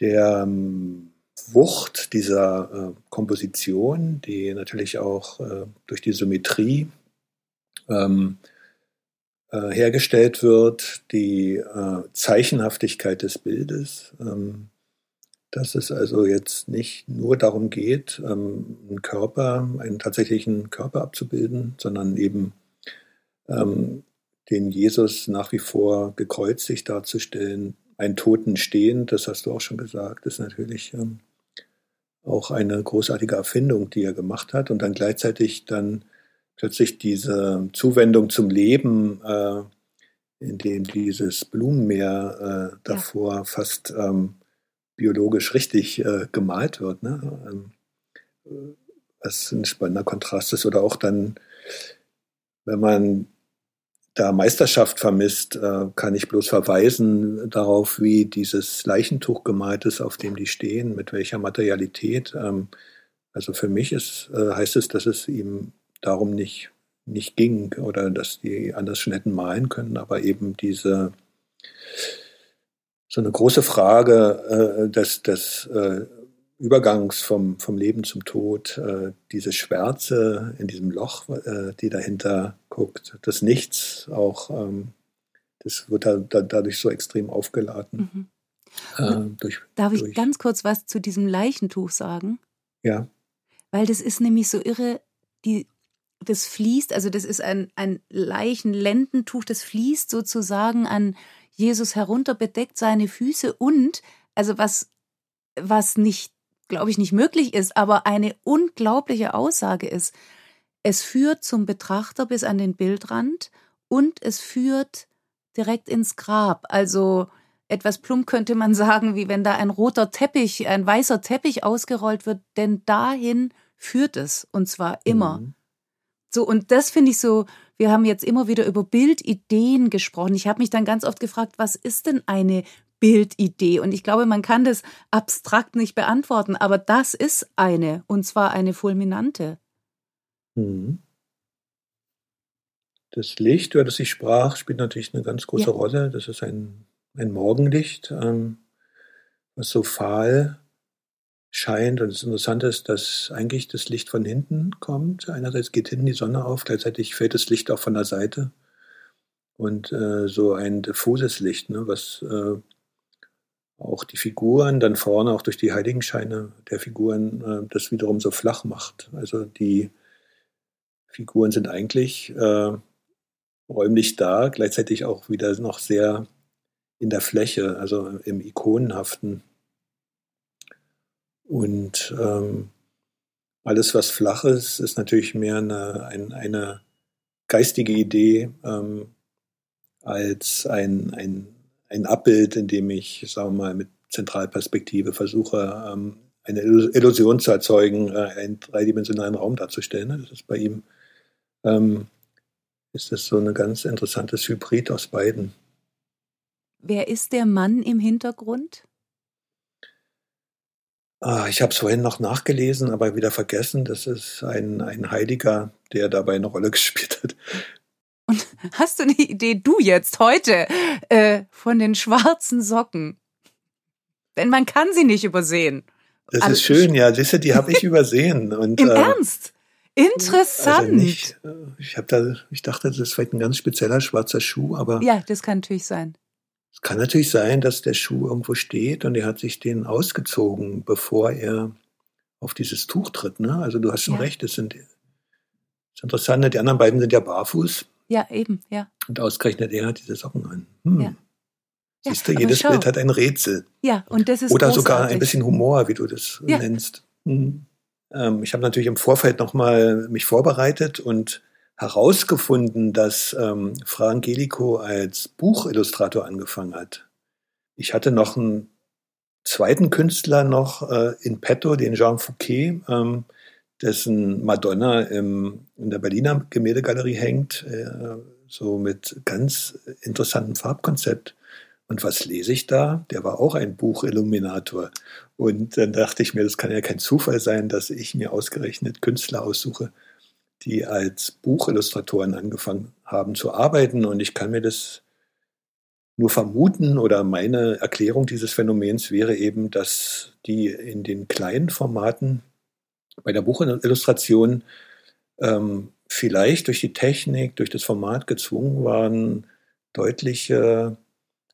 der ähm, Wucht dieser Komposition, die natürlich auch durch die Symmetrie ähm, äh, hergestellt wird, die äh, Zeichenhaftigkeit des Bildes, ähm, dass es also jetzt nicht nur darum geht, ähm, einen Körper, einen tatsächlichen Körper abzubilden, sondern eben ähm, den Jesus nach wie vor gekreuzigt darzustellen, einen Toten stehen, das hast du auch schon gesagt, ist natürlich ähm, auch eine großartige Erfindung, die er gemacht hat und dann gleichzeitig dann plötzlich diese Zuwendung zum Leben, äh, in dem dieses Blumenmeer äh, davor ja. fast ähm, biologisch richtig äh, gemalt wird. Ne? Ähm, was ein spannender Kontrast ist. Oder auch dann wenn man da Meisterschaft vermisst, äh, kann ich bloß verweisen darauf, wie dieses Leichentuch gemalt ist, auf dem die stehen, mit welcher Materialität. Ähm, also für mich ist, äh, heißt es, dass es ihm darum nicht, nicht ging oder dass die anders schon hätten malen können, aber eben diese so eine große Frage äh, des, des äh, Übergangs vom, vom Leben zum Tod, äh, diese Schwärze in diesem Loch, äh, die dahinter guckt, das Nichts auch, ähm, das wird da, da, dadurch so extrem aufgeladen. Mhm. Äh, durch, Darf ich durch, ganz kurz was zu diesem Leichentuch sagen? Ja. Weil das ist nämlich so irre, die, das fließt, also das ist ein, ein Leichenlendentuch, das fließt sozusagen an Jesus herunter, bedeckt seine Füße und, also was, was nicht, glaube ich, nicht möglich ist, aber eine unglaubliche Aussage ist, es führt zum Betrachter bis an den Bildrand und es führt direkt ins Grab. Also etwas plump könnte man sagen, wie wenn da ein roter Teppich, ein weißer Teppich ausgerollt wird, denn dahin führt es und zwar immer. Mhm. So, und das finde ich so, wir haben jetzt immer wieder über Bildideen gesprochen. Ich habe mich dann ganz oft gefragt, was ist denn eine Bildidee? Und ich glaube, man kann das abstrakt nicht beantworten, aber das ist eine, und zwar eine fulminante. Mhm. Das Licht, über das ich sprach, spielt natürlich eine ganz große ja. Rolle. Das ist ein, ein Morgenlicht, ähm, was so fahl scheint. Und das Interessante ist, dass eigentlich das Licht von hinten kommt. Einerseits geht hinten die Sonne auf, gleichzeitig fällt das Licht auch von der Seite. Und äh, so ein diffuses Licht, ne, was äh, auch die Figuren dann vorne, auch durch die Heiligenscheine der Figuren, äh, das wiederum so flach macht. Also die Figuren sind eigentlich äh, räumlich da, gleichzeitig auch wieder noch sehr in der Fläche, also im Ikonenhaften. Und ähm, alles, was flach ist, ist natürlich mehr eine, ein, eine geistige Idee ähm, als ein, ein, ein Abbild, in dem ich, sagen wir mal, mit Zentralperspektive versuche, ähm, eine Illusion zu erzeugen, äh, einen dreidimensionalen Raum darzustellen. Das ist bei ihm ähm, ist das so ein ganz interessantes Hybrid aus beiden. Wer ist der Mann im Hintergrund? Ah, ich habe es vorhin noch nachgelesen, aber wieder vergessen. Das ist ein, ein Heiliger, der dabei eine Rolle gespielt hat. Und hast du eine Idee, du jetzt heute, äh, von den schwarzen Socken? Denn man kann sie nicht übersehen. Das also, ist schön, ja. Siehst du, die habe ich übersehen. Und, Im äh, Ernst? Interessant. Also nicht, äh, ich habe da, ich dachte, das ist vielleicht ein ganz spezieller schwarzer Schuh, aber. Ja, das kann natürlich sein. Es kann natürlich sein, dass der Schuh irgendwo steht und er hat sich den ausgezogen, bevor er auf dieses Tuch tritt. Ne? Also du hast schon ja. recht, das sind das ist interessant. Ne? Die anderen beiden sind ja barfuß. Ja, eben, ja. Und ausgerechnet er hat diese Socken an. Hm. Ja. Siehst du, jedes Bild hat ein Rätsel. Ja, und das ist Oder großartig. sogar ein bisschen Humor, wie du das ja. nennst. Hm. Ähm, ich habe natürlich im Vorfeld nochmal mich vorbereitet und herausgefunden, dass ähm, Fra Angelico als Buchillustrator angefangen hat. Ich hatte noch einen zweiten Künstler noch äh, in petto, den Jean Fouquet, ähm, dessen Madonna im, in der Berliner Gemäldegalerie hängt, äh, so mit ganz interessantem Farbkonzept. Und was lese ich da? Der war auch ein Buchilluminator. Und dann dachte ich mir, das kann ja kein Zufall sein, dass ich mir ausgerechnet Künstler aussuche, die als Buchillustratoren angefangen haben zu arbeiten. Und ich kann mir das nur vermuten oder meine Erklärung dieses Phänomens wäre eben, dass die in den kleinen Formaten bei der Buchillustration ähm, vielleicht durch die Technik, durch das Format gezwungen waren, deutliche,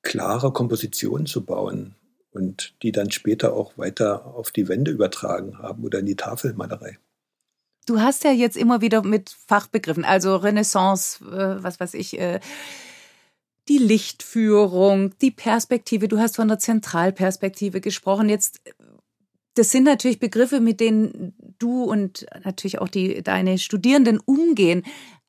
klare Kompositionen zu bauen und die dann später auch weiter auf die Wände übertragen haben oder in die Tafelmalerei. Du hast ja jetzt immer wieder mit Fachbegriffen, also Renaissance, äh, was weiß ich, äh, die Lichtführung, die Perspektive. Du hast von der Zentralperspektive gesprochen. Jetzt, das sind natürlich Begriffe, mit denen du und natürlich auch die, deine Studierenden umgehen.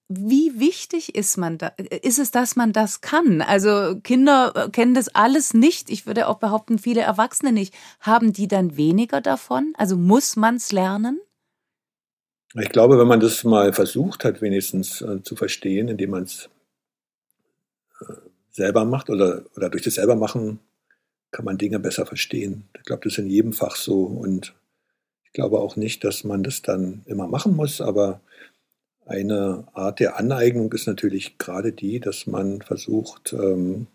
Wie wichtig ist man da, ist es, dass man das kann? Also Kinder kennen das alles nicht. Ich würde auch behaupten, viele Erwachsene nicht. Haben die dann weniger davon? Also muss man es lernen? Ich glaube, wenn man das mal versucht hat, wenigstens äh, zu verstehen, indem man es äh, selber macht oder, oder durch das selber machen, kann man Dinge besser verstehen. Ich glaube, das ist in jedem Fach so und ich glaube auch nicht, dass man das dann immer machen muss, aber eine Art der Aneignung ist natürlich gerade die, dass man versucht, ähm,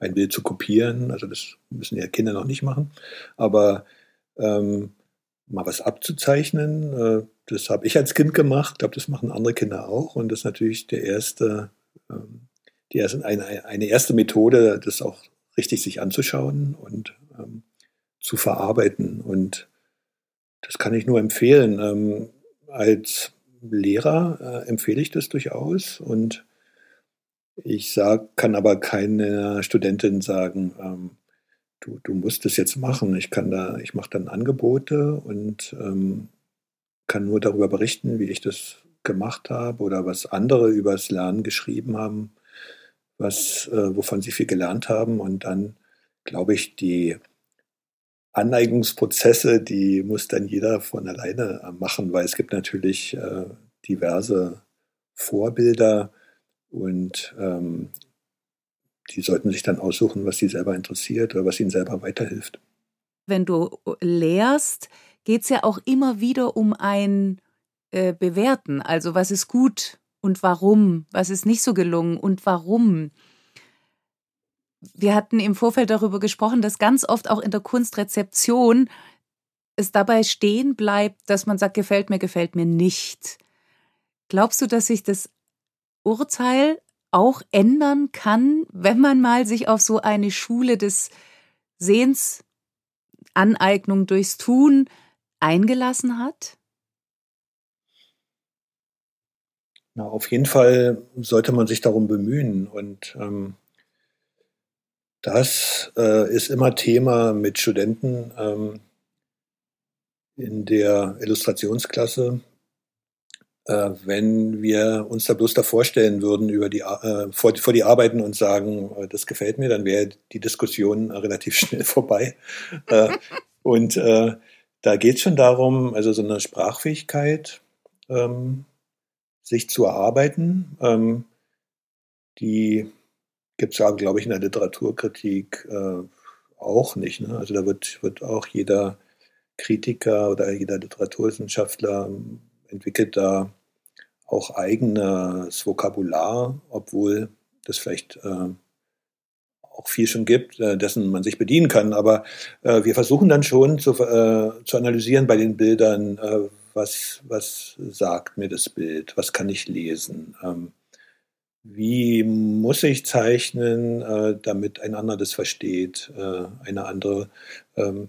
ein Bild zu kopieren. Also das müssen ja Kinder noch nicht machen, aber ähm, mal was abzuzeichnen. Äh, das habe ich als Kind gemacht. Ich glaube, das machen andere Kinder auch. Und das ist natürlich der erste, ähm, die erste, eine, eine erste Methode, das auch richtig sich anzuschauen und ähm, zu verarbeiten. Und das kann ich nur empfehlen. Ähm, als Lehrer äh, empfehle ich das durchaus. Und ich sag, kann aber keiner Studentin sagen, ähm, du, du musst es jetzt machen. Ich kann da, ich mache dann Angebote und ähm, kann nur darüber berichten, wie ich das gemacht habe oder was andere übers Lernen geschrieben haben, was, äh, wovon sie viel gelernt haben. Und dann glaube ich, die Aneignungsprozesse, die muss dann jeder von alleine äh, machen, weil es gibt natürlich äh, diverse Vorbilder und ähm, die sollten sich dann aussuchen, was sie selber interessiert oder was ihnen selber weiterhilft. Wenn du lehrst, geht es ja auch immer wieder um ein äh, Bewerten. Also was ist gut und warum, was ist nicht so gelungen und warum. Wir hatten im Vorfeld darüber gesprochen, dass ganz oft auch in der Kunstrezeption es dabei stehen bleibt, dass man sagt, gefällt mir, gefällt mir nicht. Glaubst du, dass sich das Urteil auch ändern kann, wenn man mal sich auf so eine Schule des Sehens, Aneignung durchs Tun eingelassen hat? Na, auf jeden Fall sollte man sich darum bemühen. Und ähm, das äh, ist immer Thema mit Studenten ähm, in der Illustrationsklasse äh, wenn wir uns da bloß da vorstellen würden über die, äh, vor, vor, die Arbeiten und sagen, äh, das gefällt mir, dann wäre die Diskussion relativ schnell vorbei. Äh, und äh, da geht es schon darum, also so eine Sprachfähigkeit ähm, sich zu erarbeiten. Ähm, die gibt es ja, glaube ich, in der Literaturkritik äh, auch nicht. Ne? Also da wird, wird auch jeder Kritiker oder jeder Literaturwissenschaftler entwickelt da auch eigenes Vokabular, obwohl das vielleicht äh, auch viel schon gibt, äh, dessen man sich bedienen kann. Aber äh, wir versuchen dann schon zu, äh, zu analysieren bei den Bildern, äh, was, was sagt mir das Bild, was kann ich lesen, ähm, wie muss ich zeichnen, äh, damit ein anderer das versteht, eine andere. Ähm,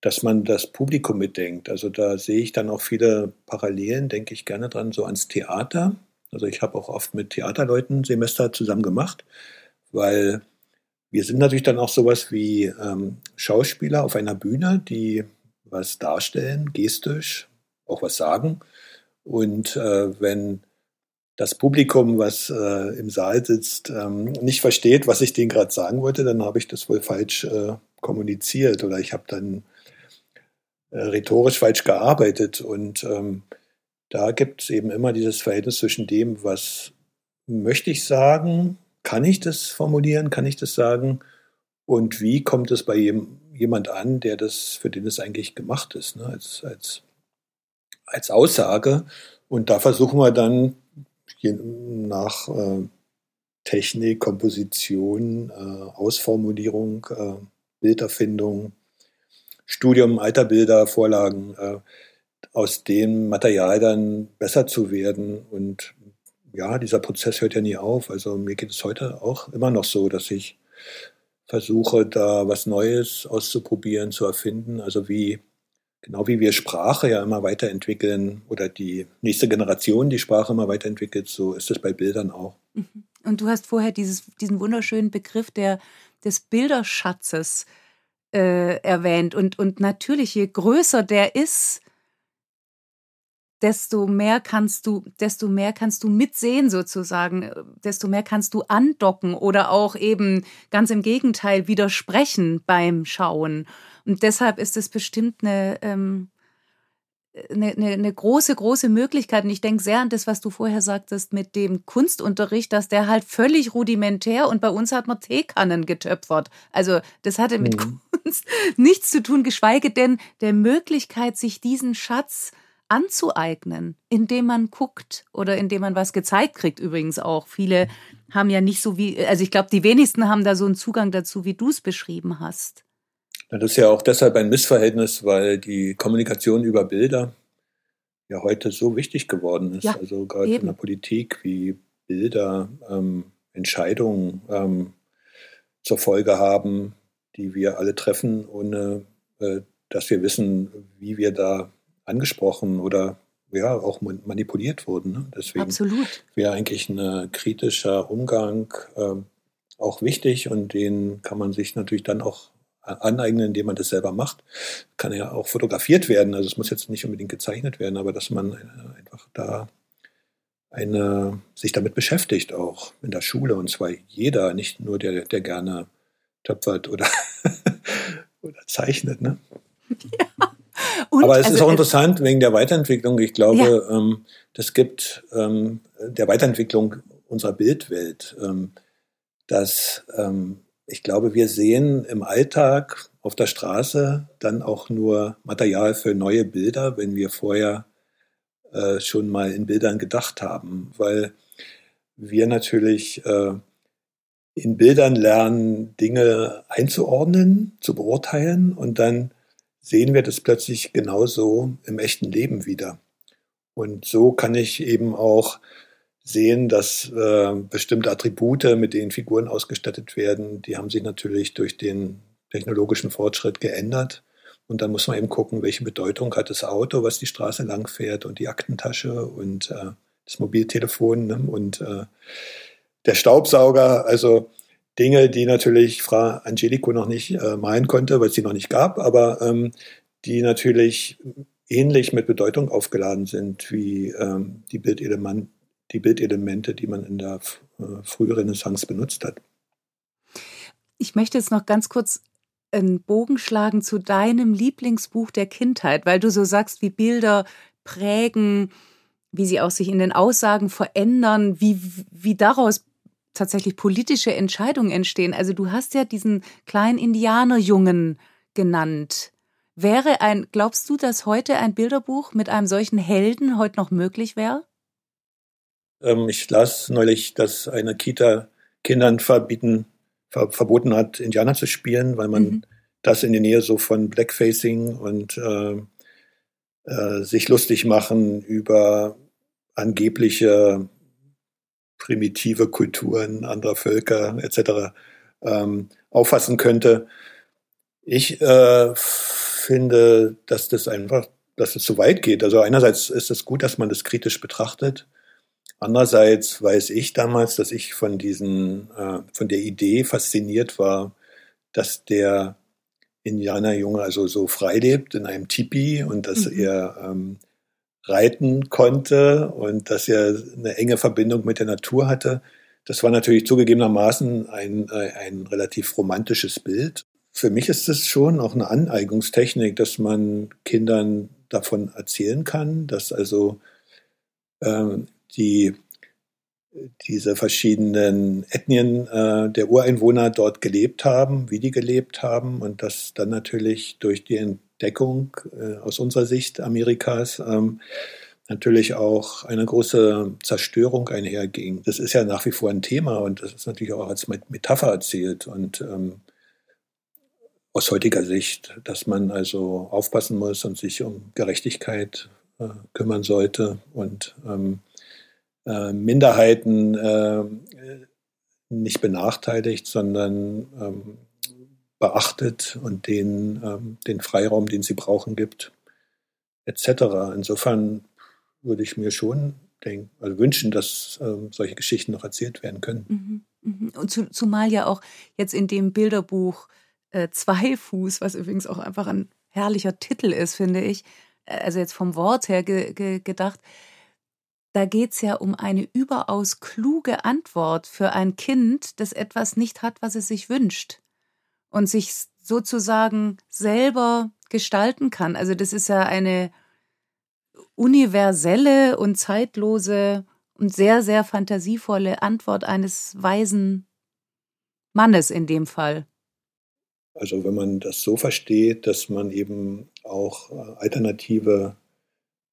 dass man das Publikum mitdenkt. Also da sehe ich dann auch viele Parallelen, denke ich gerne dran, so ans Theater. Also ich habe auch oft mit Theaterleuten Semester zusammen gemacht, weil wir sind natürlich dann auch sowas wie ähm, Schauspieler auf einer Bühne, die was darstellen, gestisch, auch was sagen. Und äh, wenn das Publikum, was äh, im Saal sitzt, ähm, nicht versteht, was ich denen gerade sagen wollte, dann habe ich das wohl falsch äh, kommuniziert oder ich habe dann äh, rhetorisch falsch gearbeitet. Und ähm, da gibt es eben immer dieses Verhältnis zwischen dem, was möchte ich sagen, kann ich das formulieren, kann ich das sagen und wie kommt es bei jem, jemand an, der das, für den es eigentlich gemacht ist, ne, als, als, als Aussage. Und da versuchen wir dann nach äh, Technik, Komposition, äh, Ausformulierung, äh, Bilderfindung, Studium alter Bilder, Vorlagen, äh, aus dem Material dann besser zu werden. Und ja, dieser Prozess hört ja nie auf. Also mir geht es heute auch immer noch so, dass ich versuche, da was Neues auszuprobieren, zu erfinden. Also wie, genau wie wir Sprache ja immer weiterentwickeln oder die nächste Generation die Sprache immer weiterentwickelt, so ist es bei Bildern auch. Mhm. Und du hast vorher dieses, diesen wunderschönen Begriff der, des Bilderschatzes äh, erwähnt. Und, und natürlich, je größer der ist, desto mehr kannst du, desto mehr kannst du mitsehen sozusagen, desto mehr kannst du andocken oder auch eben ganz im Gegenteil widersprechen beim Schauen. Und deshalb ist es bestimmt eine, ähm, eine, eine, eine große, große Möglichkeit. Und ich denke sehr an das, was du vorher sagtest mit dem Kunstunterricht, dass der halt völlig rudimentär und bei uns hat man Teekannen getöpfert. Also das hatte mit mhm. Kunst nichts zu tun, geschweige denn der Möglichkeit, sich diesen Schatz anzueignen, indem man guckt oder indem man was gezeigt kriegt übrigens auch. Viele haben ja nicht so wie, also ich glaube, die wenigsten haben da so einen Zugang dazu, wie du es beschrieben hast. Das ist ja auch deshalb ein Missverhältnis, weil die Kommunikation über Bilder ja heute so wichtig geworden ist. Ja, also gerade eben. in der Politik, wie Bilder ähm, Entscheidungen ähm, zur Folge haben, die wir alle treffen, ohne äh, dass wir wissen, wie wir da angesprochen oder ja auch manipuliert wurden. Ne? Deswegen Absolut. wäre eigentlich ein kritischer Umgang äh, auch wichtig und den kann man sich natürlich dann auch aneignen, indem man das selber macht. Kann ja auch fotografiert werden. Also es muss jetzt nicht unbedingt gezeichnet werden, aber dass man äh, einfach da eine, sich damit beschäftigt, auch in der Schule. Und zwar jeder, nicht nur der, der gerne töpfert oder, oder zeichnet. Ne? Ja. Und, aber es also, ist auch interessant wegen der Weiterentwicklung. Ich glaube, ja. ähm, das gibt ähm, der Weiterentwicklung unserer Bildwelt, ähm, dass ähm, ich glaube, wir sehen im Alltag auf der Straße dann auch nur Material für neue Bilder, wenn wir vorher äh, schon mal in Bildern gedacht haben, weil wir natürlich äh, in Bildern lernen, Dinge einzuordnen, zu beurteilen und dann sehen wir das plötzlich genauso im echten Leben wieder. Und so kann ich eben auch sehen, dass äh, bestimmte Attribute, mit denen Figuren ausgestattet werden, die haben sich natürlich durch den technologischen Fortschritt geändert. Und dann muss man eben gucken, welche Bedeutung hat das Auto, was die Straße lang fährt und die Aktentasche und äh, das Mobiltelefon ne? und äh, der Staubsauger. Also Dinge, die natürlich Frau Angelico noch nicht äh, malen konnte, weil es sie noch nicht gab, aber ähm, die natürlich ähnlich mit Bedeutung aufgeladen sind wie ähm, die Bildelemente die Bildelemente, die man in der äh, Frührenaissance benutzt hat. Ich möchte jetzt noch ganz kurz einen Bogen schlagen zu deinem Lieblingsbuch der Kindheit, weil du so sagst, wie Bilder prägen, wie sie auch sich in den Aussagen verändern, wie, wie daraus tatsächlich politische Entscheidungen entstehen. Also du hast ja diesen kleinen Indianerjungen genannt. Wäre ein, glaubst du, dass heute ein Bilderbuch mit einem solchen Helden heute noch möglich wäre? Ähm, ich las neulich, dass eine Kita Kindern verbieten, ver verboten hat, Indianer zu spielen, weil man mhm. das in der Nähe so von Blackfacing und äh, äh, sich lustig machen über angebliche primitive Kulturen anderer Völker etc. Ähm, auffassen könnte. Ich äh, finde, dass das einfach, dass es zu weit geht. Also einerseits ist es gut, dass man das kritisch betrachtet. Andererseits weiß ich damals, dass ich von diesen, äh, von der Idee fasziniert war, dass der Indianerjunge also so frei lebt in einem Tipi und dass mhm. er ähm, reiten konnte und dass er eine enge Verbindung mit der Natur hatte. Das war natürlich zugegebenermaßen ein, äh, ein relativ romantisches Bild. Für mich ist es schon auch eine Aneignungstechnik, dass man Kindern davon erzählen kann, dass also ähm, die diese verschiedenen Ethnien äh, der Ureinwohner dort gelebt haben, wie die gelebt haben und dass dann natürlich durch die Entdeckung äh, aus unserer Sicht Amerikas ähm, natürlich auch eine große Zerstörung einherging. Das ist ja nach wie vor ein Thema und das ist natürlich auch als Metapher erzählt und ähm, aus heutiger Sicht, dass man also aufpassen muss und sich um Gerechtigkeit äh, kümmern sollte und ähm, äh, Minderheiten äh, nicht benachteiligt, sondern ähm, beachtet und denen ähm, den Freiraum, den sie brauchen, gibt, etc. Insofern würde ich mir schon denken, also wünschen, dass ähm, solche Geschichten noch erzählt werden können. Mhm, mhm. Und zu, zumal ja auch jetzt in dem Bilderbuch äh, Zweifuß, was übrigens auch einfach ein herrlicher Titel ist, finde ich, äh, also jetzt vom Wort her ge ge gedacht, da geht's ja um eine überaus kluge Antwort für ein Kind, das etwas nicht hat, was es sich wünscht und sich sozusagen selber gestalten kann. Also das ist ja eine universelle und zeitlose und sehr, sehr fantasievolle Antwort eines weisen Mannes in dem Fall. Also wenn man das so versteht, dass man eben auch äh, alternative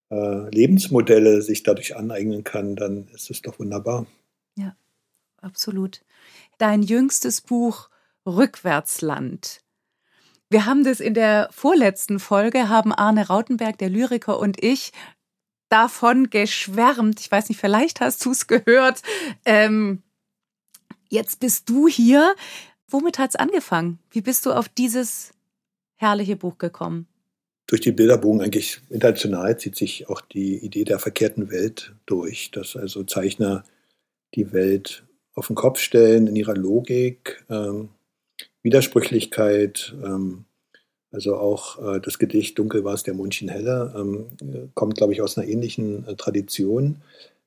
äh, Lebensmodelle sich dadurch aneignen kann, dann ist es doch wunderbar. Ja, absolut. Dein jüngstes Buch Rückwärtsland. Wir haben das in der vorletzten Folge, haben Arne Rautenberg, der Lyriker, und ich davon geschwärmt. Ich weiß nicht, vielleicht hast du es gehört. Ähm, jetzt bist du hier. Womit hat es angefangen? Wie bist du auf dieses herrliche Buch gekommen? Durch die Bilderbogen eigentlich international zieht sich auch die Idee der verkehrten Welt durch, dass also Zeichner die Welt auf den Kopf stellen in ihrer Logik, ähm, Widersprüchlichkeit, ähm, also auch äh, das Gedicht Dunkel war es der Mondchen helle ähm, kommt, glaube ich, aus einer ähnlichen äh, Tradition,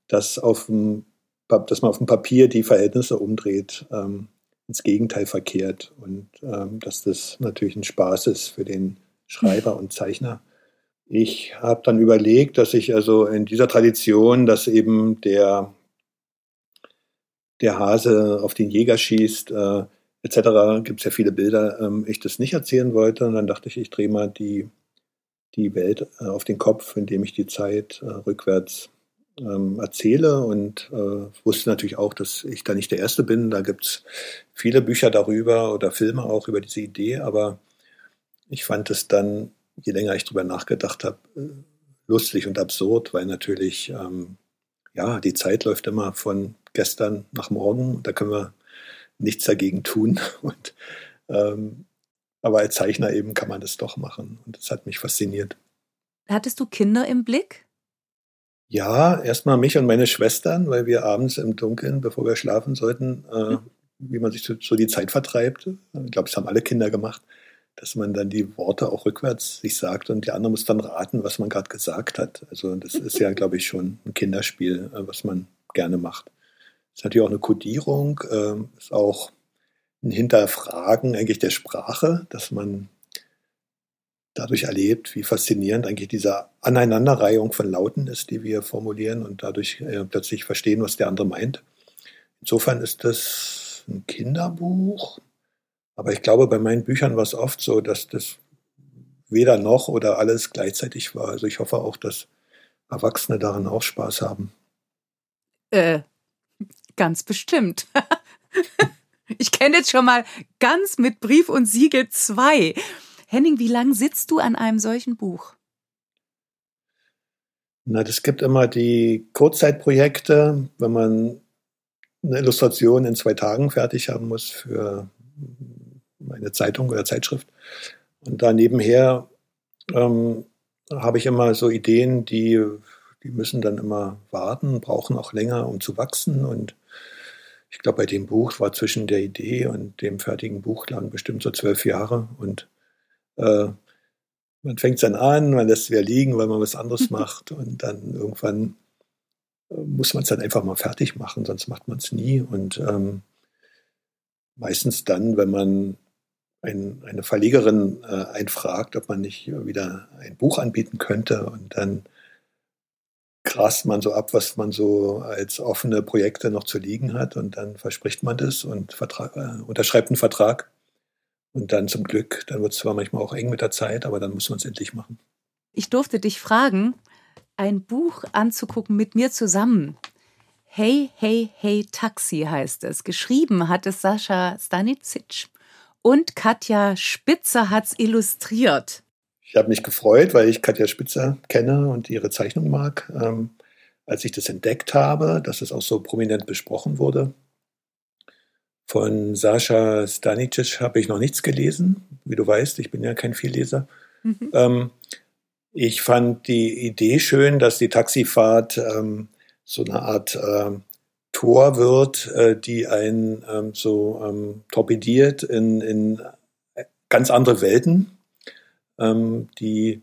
dass, auf dem, dass man auf dem Papier die Verhältnisse umdreht, ähm, ins Gegenteil verkehrt und ähm, dass das natürlich ein Spaß ist für den Schreiber und Zeichner. Ich habe dann überlegt, dass ich also in dieser Tradition, dass eben der, der Hase auf den Jäger schießt, äh, etc. gibt es ja viele Bilder, ähm, ich das nicht erzählen wollte. Und dann dachte ich, ich drehe mal die, die Welt äh, auf den Kopf, indem ich die Zeit äh, rückwärts ähm, erzähle und äh, wusste natürlich auch, dass ich da nicht der Erste bin. Da gibt es viele Bücher darüber oder Filme auch über diese Idee, aber ich fand es dann, je länger ich darüber nachgedacht habe, äh, lustig und absurd, weil natürlich, ähm, ja, die Zeit läuft immer von gestern nach morgen. Da können wir nichts dagegen tun. Und, ähm, aber als Zeichner eben kann man das doch machen. Und das hat mich fasziniert. Hattest du Kinder im Blick? Ja, erstmal mich und meine Schwestern, weil wir abends im Dunkeln, bevor wir schlafen sollten, äh, wie man sich so, so, die Zeit vertreibt. Ich glaube, das haben alle Kinder gemacht, dass man dann die Worte auch rückwärts sich sagt und die andere muss dann raten, was man gerade gesagt hat. Also das ist ja, glaube ich, schon ein Kinderspiel, äh, was man gerne macht. Ist natürlich auch eine Kodierung, äh, ist auch ein Hinterfragen eigentlich der Sprache, dass man dadurch erlebt, wie faszinierend eigentlich diese Aneinanderreihung von Lauten ist, die wir formulieren und dadurch äh, plötzlich verstehen, was der andere meint. Insofern ist das ein Kinderbuch, aber ich glaube, bei meinen Büchern war es oft so, dass das weder noch oder alles gleichzeitig war. Also ich hoffe auch, dass Erwachsene daran auch Spaß haben. Äh, Ganz bestimmt. ich kenne jetzt schon mal ganz mit Brief und Siegel zwei. Henning, wie lange sitzt du an einem solchen Buch? Na, das gibt immer die Kurzzeitprojekte, wenn man eine Illustration in zwei Tagen fertig haben muss für eine Zeitung oder Zeitschrift. Und da nebenher ähm, habe ich immer so Ideen, die, die müssen dann immer warten, brauchen auch länger, um zu wachsen. Und ich glaube, bei dem Buch war zwischen der Idee und dem fertigen Buch lang bestimmt so zwölf Jahre. Und äh, man fängt es dann an, man lässt es wieder liegen, weil man was anderes macht. Und dann irgendwann äh, muss man es dann einfach mal fertig machen, sonst macht man es nie. Und ähm, meistens dann, wenn man ein, eine Verlegerin äh, einfragt, ob man nicht wieder ein Buch anbieten könnte. Und dann grast man so ab, was man so als offene Projekte noch zu liegen hat und dann verspricht man das und Vertrag, äh, unterschreibt einen Vertrag. Und dann zum Glück, dann wird es zwar manchmal auch eng mit der Zeit, aber dann muss man es endlich machen. Ich durfte dich fragen, ein Buch anzugucken mit mir zusammen. Hey, hey, hey, Taxi heißt es. Geschrieben hat es Sascha Stanicic und Katja Spitzer hat es illustriert. Ich habe mich gefreut, weil ich Katja Spitzer kenne und ihre Zeichnung mag. Ähm, als ich das entdeckt habe, dass es auch so prominent besprochen wurde. Von Sascha Stanicic habe ich noch nichts gelesen. Wie du weißt, ich bin ja kein Vielleser. Mhm. Ähm, ich fand die Idee schön, dass die Taxifahrt ähm, so eine Art äh, Tor wird, äh, die einen ähm, so ähm, torpediert in, in ganz andere Welten ähm, die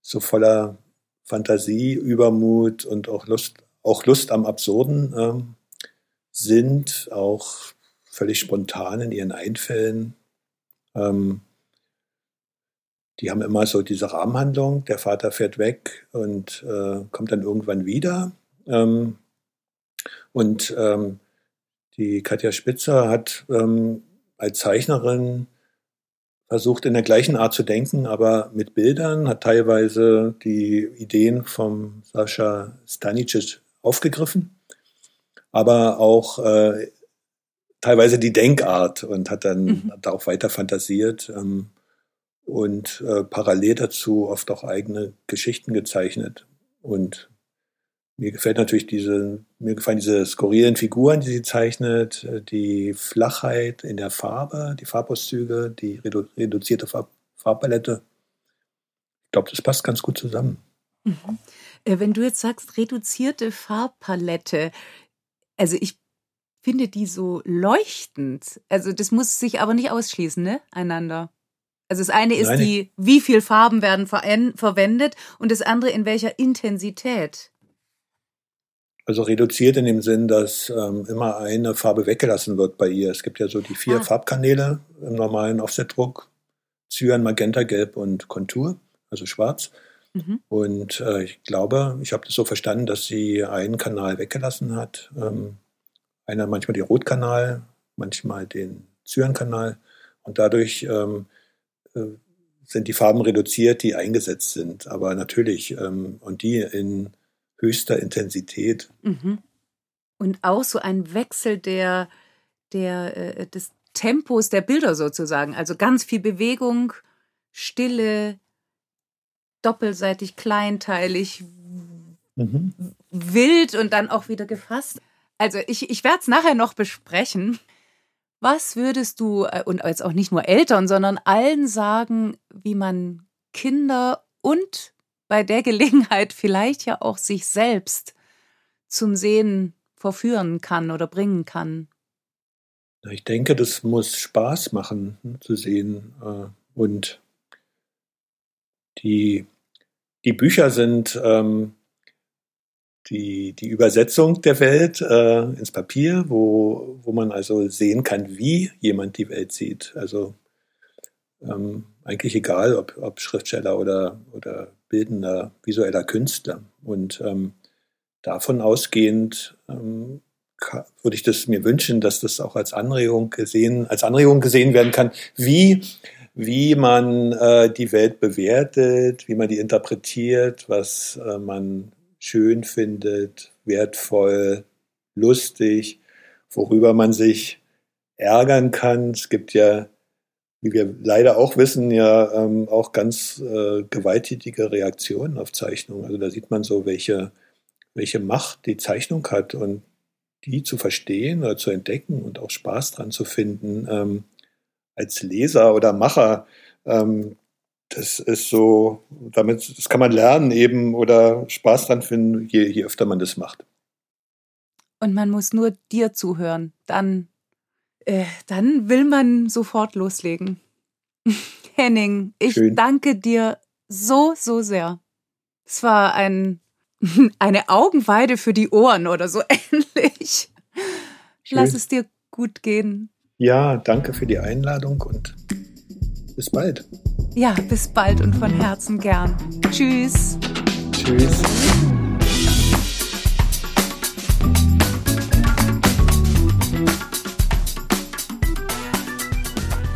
so voller Fantasie, Übermut und auch Lust, auch Lust am Absurden ähm, sind, auch völlig spontan in ihren Einfällen. Ähm, die haben immer so diese Rahmenhandlung, der Vater fährt weg und äh, kommt dann irgendwann wieder. Ähm, und ähm, die Katja Spitzer hat ähm, als Zeichnerin versucht in der gleichen Art zu denken, aber mit Bildern, hat teilweise die Ideen vom Sascha Stanicic aufgegriffen, aber auch äh, teilweise die Denkart und hat dann mhm. darauf weiter fantasiert ähm, und äh, parallel dazu oft auch eigene Geschichten gezeichnet. Und mir gefällt natürlich diese, mir gefallen diese skurrilen Figuren, die sie zeichnet, äh, die Flachheit in der Farbe, die Farbauszüge, die redu reduzierte Farb Farbpalette. Ich glaube, das passt ganz gut zusammen. Mhm. Äh, wenn du jetzt sagst, reduzierte Farbpalette, also ich finde die so leuchtend. Also das muss sich aber nicht ausschließen, ne? Einander. Also das eine ist Nein, die, wie viel Farben werden verwendet und das andere in welcher Intensität. Also reduziert in dem Sinn, dass ähm, immer eine Farbe weggelassen wird bei ihr. Es gibt ja so die vier ah. Farbkanäle im normalen Offsetdruck. Cyan, Magenta, Gelb und Kontur, also schwarz. Mhm. Und äh, ich glaube, ich habe das so verstanden, dass sie einen Kanal weggelassen hat. Ähm, einer manchmal den Rotkanal, manchmal den Cyan-Kanal. Und dadurch ähm, äh, sind die Farben reduziert, die eingesetzt sind. Aber natürlich, ähm, und die in höchster Intensität. Mhm. Und auch so ein Wechsel der, der, äh, des Tempos der Bilder sozusagen. Also ganz viel Bewegung, Stille, doppelseitig kleinteilig, mhm. wild und dann auch wieder gefasst. Also ich, ich werde es nachher noch besprechen. Was würdest du, äh, und jetzt auch nicht nur Eltern, sondern allen sagen, wie man Kinder und bei der Gelegenheit vielleicht ja auch sich selbst zum Sehen verführen kann oder bringen kann. Ich denke, das muss Spaß machen zu sehen. Äh, und die, die Bücher sind ähm, die, die Übersetzung der Welt äh, ins Papier, wo, wo man also sehen kann, wie jemand die Welt sieht. Also ähm, eigentlich egal, ob, ob Schriftsteller oder, oder bildender visueller Künstler. Und ähm, davon ausgehend ähm, würde ich das mir wünschen, dass das auch als Anregung gesehen, als Anregung gesehen werden kann, wie, wie man äh, die Welt bewertet, wie man die interpretiert, was äh, man schön findet, wertvoll, lustig, worüber man sich ärgern kann. Es gibt ja wie wir leider auch wissen, ja ähm, auch ganz äh, gewalttätige Reaktionen auf Zeichnungen. Also da sieht man so, welche, welche Macht die Zeichnung hat und die zu verstehen oder zu entdecken und auch Spaß dran zu finden ähm, als Leser oder Macher. Ähm, das ist so, damit, das kann man lernen eben oder Spaß dran finden, je, je öfter man das macht. Und man muss nur dir zuhören, dann äh, dann will man sofort loslegen. Henning, ich Schön. danke dir so, so sehr. Es war ein, eine Augenweide für die Ohren oder so ähnlich. Schön. Lass es dir gut gehen. Ja, danke für die Einladung und bis bald. Ja, bis bald und von Herzen gern. Tschüss. Tschüss.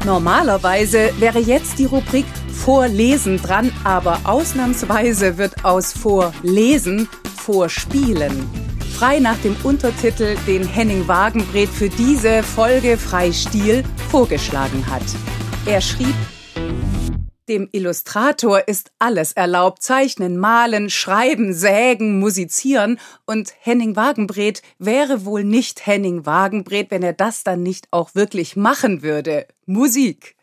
Normalerweise wäre jetzt die Rubrik Vorlesen dran, aber ausnahmsweise wird aus Vorlesen Vorspielen. Frei nach dem Untertitel, den Henning Wagenbret für diese Folge Freistil vorgeschlagen hat. Er schrieb dem Illustrator ist alles erlaubt. Zeichnen, malen, schreiben, sägen, musizieren. Und Henning Wagenbret wäre wohl nicht Henning Wagenbret, wenn er das dann nicht auch wirklich machen würde. Musik.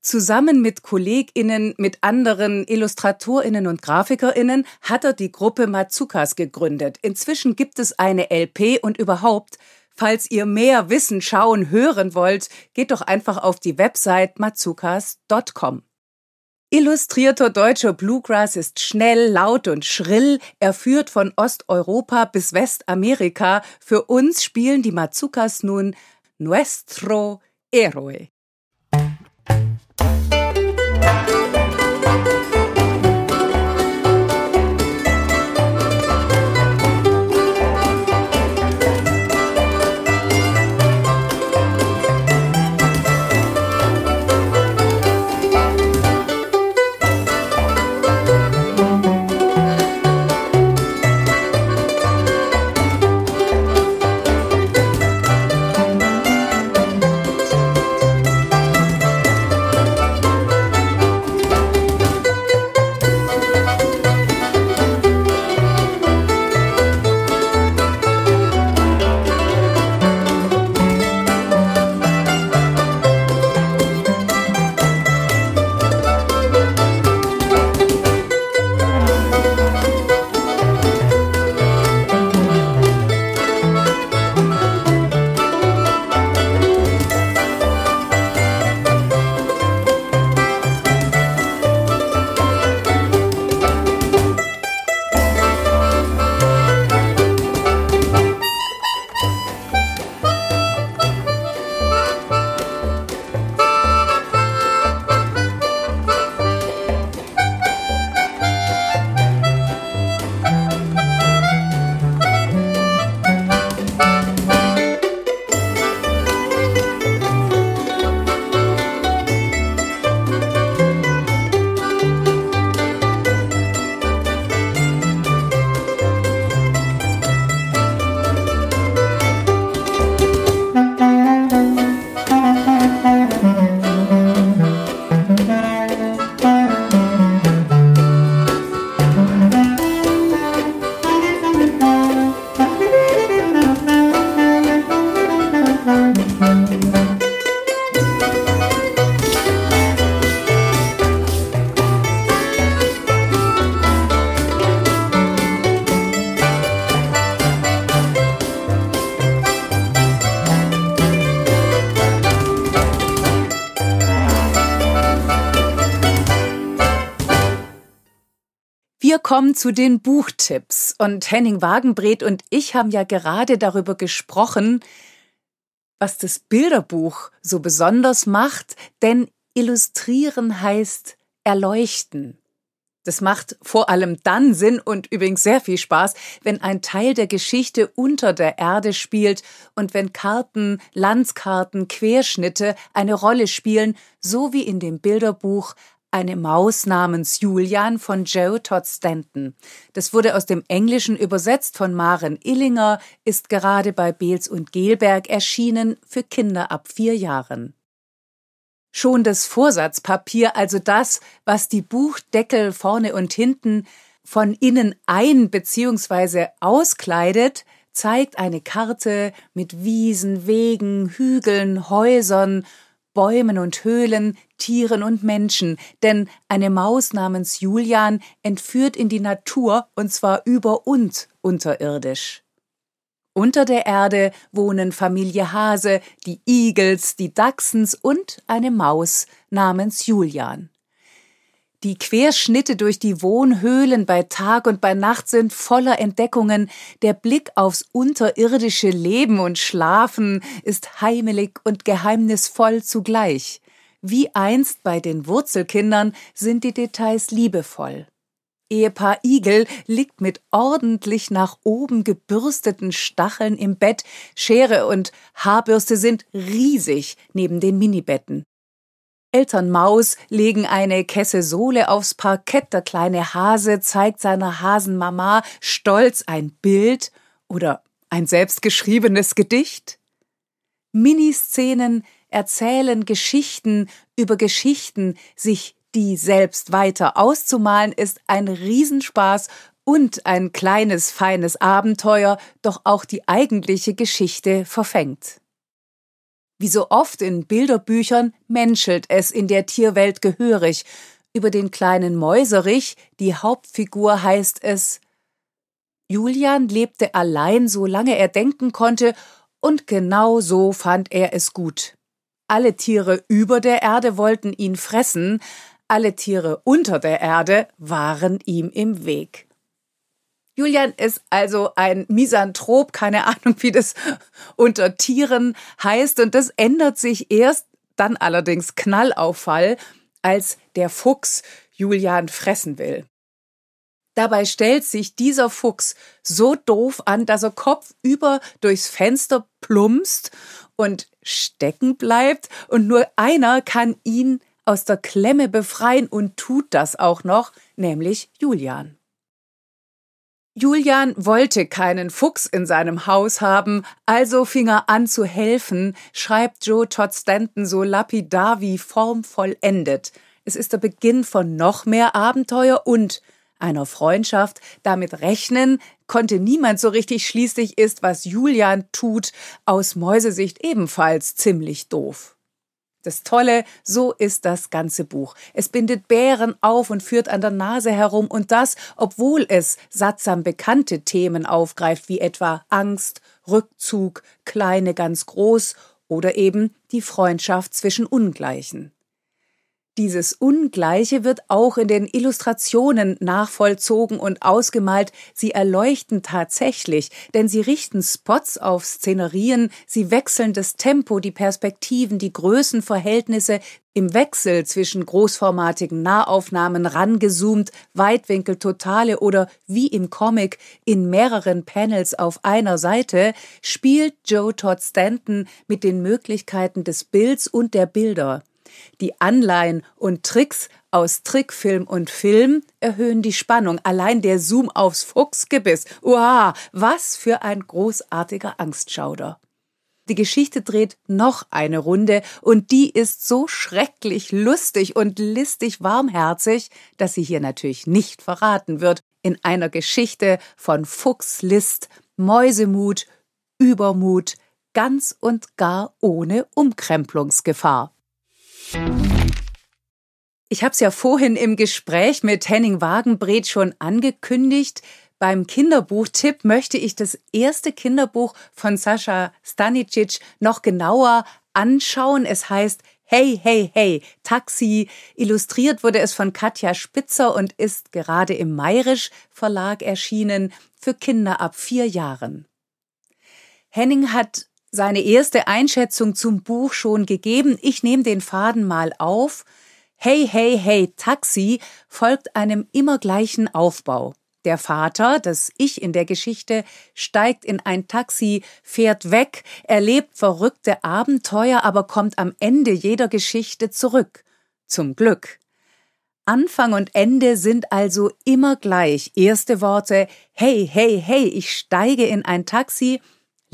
Zusammen mit KollegInnen, mit anderen IllustratorInnen und GrafikerInnen hat er die Gruppe Mazukas gegründet. Inzwischen gibt es eine LP und überhaupt, falls ihr mehr wissen, schauen, hören wollt, geht doch einfach auf die Website mazukas.com. Illustrierter deutscher Bluegrass ist schnell, laut und schrill. Er führt von Osteuropa bis Westamerika. Für uns spielen die Mazukas nun Nuestro Héroe. Zu den Buchtipps. Und Henning Wagenbret und ich haben ja gerade darüber gesprochen, was das Bilderbuch so besonders macht, denn illustrieren heißt erleuchten. Das macht vor allem dann Sinn und übrigens sehr viel Spaß, wenn ein Teil der Geschichte unter der Erde spielt und wenn Karten, Landskarten, Querschnitte eine Rolle spielen, so wie in dem Bilderbuch eine Maus namens Julian von Joe Todd Stanton. Das wurde aus dem Englischen übersetzt von Maren Illinger, ist gerade bei Beels und Gelberg erschienen für Kinder ab vier Jahren. Schon das Vorsatzpapier, also das, was die Buchdeckel vorne und hinten von innen ein bzw. auskleidet, zeigt eine Karte mit Wiesen, Wegen, Hügeln, Häusern, Bäumen und Höhlen, Tieren und Menschen, denn eine Maus namens Julian entführt in die Natur und zwar über und unterirdisch. Unter der Erde wohnen Familie Hase, die Igels, die Dachsens und eine Maus namens Julian. Die Querschnitte durch die Wohnhöhlen bei Tag und bei Nacht sind voller Entdeckungen. Der Blick aufs unterirdische Leben und Schlafen ist heimelig und geheimnisvoll zugleich. Wie einst bei den Wurzelkindern sind die Details liebevoll. Ehepaar Igel liegt mit ordentlich nach oben gebürsteten Stacheln im Bett, Schere und Haarbürste sind riesig neben den Minibetten. Eltern Maus legen eine Kesse Sohle aufs Parkett, der kleine Hase zeigt seiner Hasenmama stolz ein Bild oder ein selbstgeschriebenes Gedicht. Miniszenen erzählen Geschichten über Geschichten, sich die selbst weiter auszumalen ist ein Riesenspaß und ein kleines, feines Abenteuer, doch auch die eigentliche Geschichte verfängt. Wie so oft in Bilderbüchern menschelt es in der Tierwelt gehörig. Über den kleinen Mäuserich, die Hauptfigur, heißt es Julian lebte allein, solange er denken konnte, und genau so fand er es gut. Alle Tiere über der Erde wollten ihn fressen, alle Tiere unter der Erde waren ihm im Weg. Julian ist also ein Misanthrop, keine Ahnung, wie das unter Tieren heißt, und das ändert sich erst dann allerdings Knallauffall, als der Fuchs Julian fressen will. Dabei stellt sich dieser Fuchs so doof an, dass er kopfüber durchs Fenster plumpst und stecken bleibt, und nur einer kann ihn aus der Klemme befreien und tut das auch noch, nämlich Julian. Julian wollte keinen Fuchs in seinem Haus haben, also fing er an zu helfen, schreibt Joe Todd Stanton so lapidar wie formvollendet. Es ist der Beginn von noch mehr Abenteuer und einer Freundschaft. Damit rechnen konnte niemand so richtig, schließlich ist, was Julian tut, aus Mäusesicht ebenfalls ziemlich doof. Das Tolle, so ist das ganze Buch. Es bindet Bären auf und führt an der Nase herum und das, obwohl es sattsam bekannte Themen aufgreift, wie etwa Angst, Rückzug, Kleine ganz groß oder eben die Freundschaft zwischen Ungleichen. Dieses Ungleiche wird auch in den Illustrationen nachvollzogen und ausgemalt. Sie erleuchten tatsächlich, denn sie richten Spots auf Szenerien, sie wechseln das Tempo, die Perspektiven, die Größenverhältnisse im Wechsel zwischen großformatigen Nahaufnahmen rangezoomt, Weitwinkel totale oder wie im Comic in mehreren Panels auf einer Seite, spielt Joe Todd Stanton mit den Möglichkeiten des Bilds und der Bilder. Die Anleihen und Tricks aus Trickfilm und Film erhöhen die Spannung. Allein der Zoom aufs Fuchsgebiss. Uah, was für ein großartiger Angstschauder. Die Geschichte dreht noch eine Runde und die ist so schrecklich lustig und listig warmherzig, dass sie hier natürlich nicht verraten wird in einer Geschichte von Fuchslist, Mäusemut, Übermut, ganz und gar ohne Umkrempelungsgefahr. Ich habe es ja vorhin im Gespräch mit Henning Wagenbret schon angekündigt. Beim Kinderbuchtipp möchte ich das erste Kinderbuch von Sascha Stanicic noch genauer anschauen. Es heißt Hey, hey, hey, Taxi. Illustriert wurde es von Katja Spitzer und ist gerade im Mayrisch Verlag erschienen für Kinder ab vier Jahren. Henning hat seine erste Einschätzung zum Buch schon gegeben. Ich nehme den Faden mal auf. Hey, hey, hey, Taxi folgt einem immer gleichen Aufbau. Der Vater, das Ich in der Geschichte, steigt in ein Taxi, fährt weg, erlebt verrückte Abenteuer, aber kommt am Ende jeder Geschichte zurück. Zum Glück. Anfang und Ende sind also immer gleich. Erste Worte Hey, hey, hey, ich steige in ein Taxi.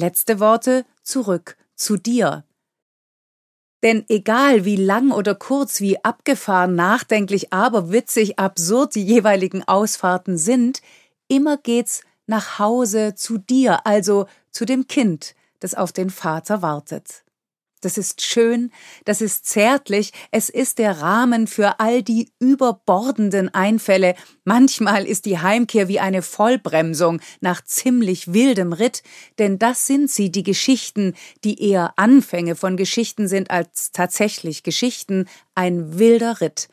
Letzte Worte zurück zu dir. Denn egal wie lang oder kurz, wie abgefahren, nachdenklich, aber witzig, absurd die jeweiligen Ausfahrten sind, immer geht's nach Hause zu dir, also zu dem Kind, das auf den Vater wartet. Das ist schön, das ist zärtlich, es ist der Rahmen für all die überbordenden Einfälle. Manchmal ist die Heimkehr wie eine Vollbremsung nach ziemlich wildem Ritt, denn das sind sie, die Geschichten, die eher Anfänge von Geschichten sind als tatsächlich Geschichten, ein wilder Ritt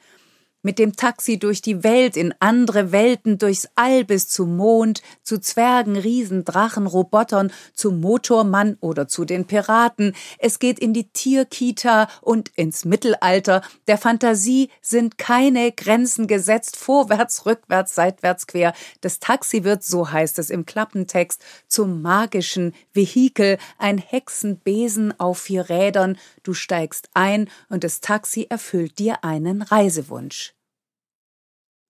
mit dem Taxi durch die Welt, in andere Welten, durchs All bis zum Mond, zu Zwergen, Riesen, Drachen, Robotern, zum Motormann oder zu den Piraten. Es geht in die Tierkita und ins Mittelalter. Der Fantasie sind keine Grenzen gesetzt, vorwärts, rückwärts, seitwärts, quer. Das Taxi wird, so heißt es im Klappentext, zum magischen Vehikel, ein Hexenbesen auf vier Rädern. Du steigst ein und das Taxi erfüllt dir einen Reisewunsch.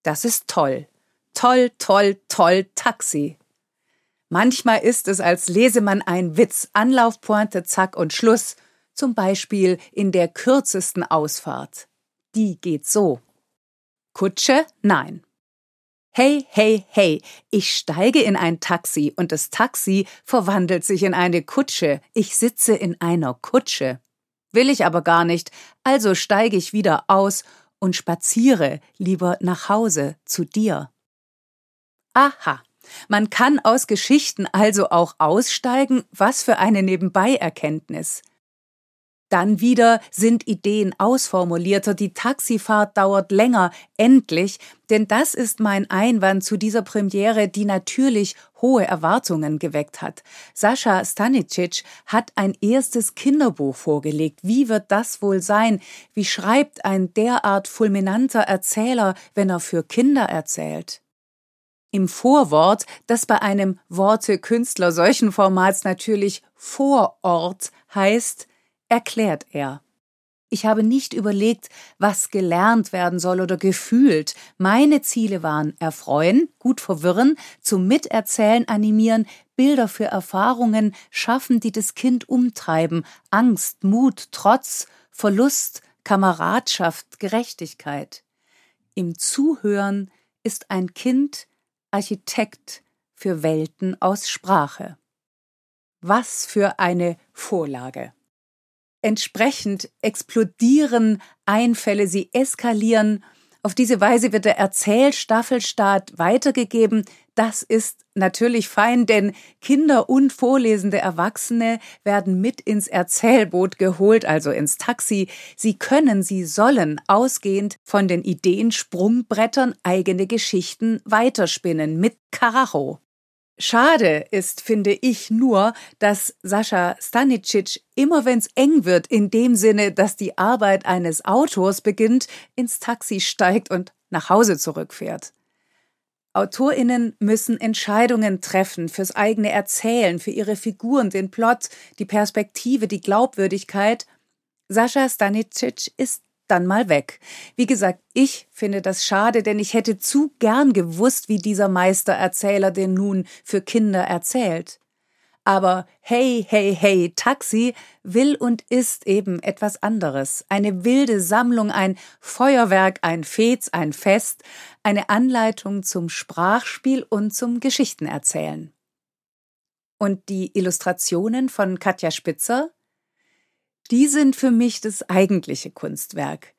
Das ist toll. Toll, toll, toll, Taxi. Manchmal ist es, als lese man ein Witz, Anlaufpointe, Zack und Schluss, zum Beispiel in der kürzesten Ausfahrt. Die geht so. Kutsche? Nein. Hey, hey, hey, ich steige in ein Taxi und das Taxi verwandelt sich in eine Kutsche. Ich sitze in einer Kutsche. Will ich aber gar nicht, also steige ich wieder aus und spaziere lieber nach Hause zu dir. Aha, man kann aus Geschichten also auch aussteigen, was für eine Nebenbeierkenntnis. Dann wieder sind Ideen ausformulierter, die Taxifahrt dauert länger, endlich, denn das ist mein Einwand zu dieser Premiere, die natürlich hohe Erwartungen geweckt hat. Sascha Stanicic hat ein erstes Kinderbuch vorgelegt. Wie wird das wohl sein? Wie schreibt ein derart fulminanter Erzähler, wenn er für Kinder erzählt? Im Vorwort, das bei einem Worte Künstler solchen Formats natürlich Vorort heißt, erklärt er. Ich habe nicht überlegt, was gelernt werden soll oder gefühlt. Meine Ziele waren erfreuen, gut verwirren, zum Miterzählen animieren, Bilder für Erfahrungen schaffen, die das Kind umtreiben, Angst, Mut, Trotz, Verlust, Kameradschaft, Gerechtigkeit. Im Zuhören ist ein Kind Architekt für Welten aus Sprache. Was für eine Vorlage. Entsprechend explodieren Einfälle, sie eskalieren. Auf diese Weise wird der Erzählstaffelstart weitergegeben. Das ist natürlich fein, denn Kinder und vorlesende Erwachsene werden mit ins Erzählboot geholt, also ins Taxi. Sie können, sie sollen ausgehend von den Ideensprungbrettern eigene Geschichten weiterspinnen mit Karacho. Schade ist, finde ich, nur, dass Sascha Stanicic immer wenn's eng wird, in dem Sinne, dass die Arbeit eines Autors beginnt, ins Taxi steigt und nach Hause zurückfährt. AutorInnen müssen Entscheidungen treffen fürs eigene Erzählen, für ihre Figuren, den Plot, die Perspektive, die Glaubwürdigkeit. Sascha Stanicic ist dann mal weg. Wie gesagt, ich finde das schade, denn ich hätte zu gern gewusst, wie dieser Meistererzähler denn nun für Kinder erzählt. Aber hey, hey, hey, Taxi will und ist eben etwas anderes. Eine wilde Sammlung, ein Feuerwerk, ein Fez, ein Fest, eine Anleitung zum Sprachspiel und zum Geschichtenerzählen. Und die Illustrationen von Katja Spitzer? Die sind für mich das eigentliche Kunstwerk.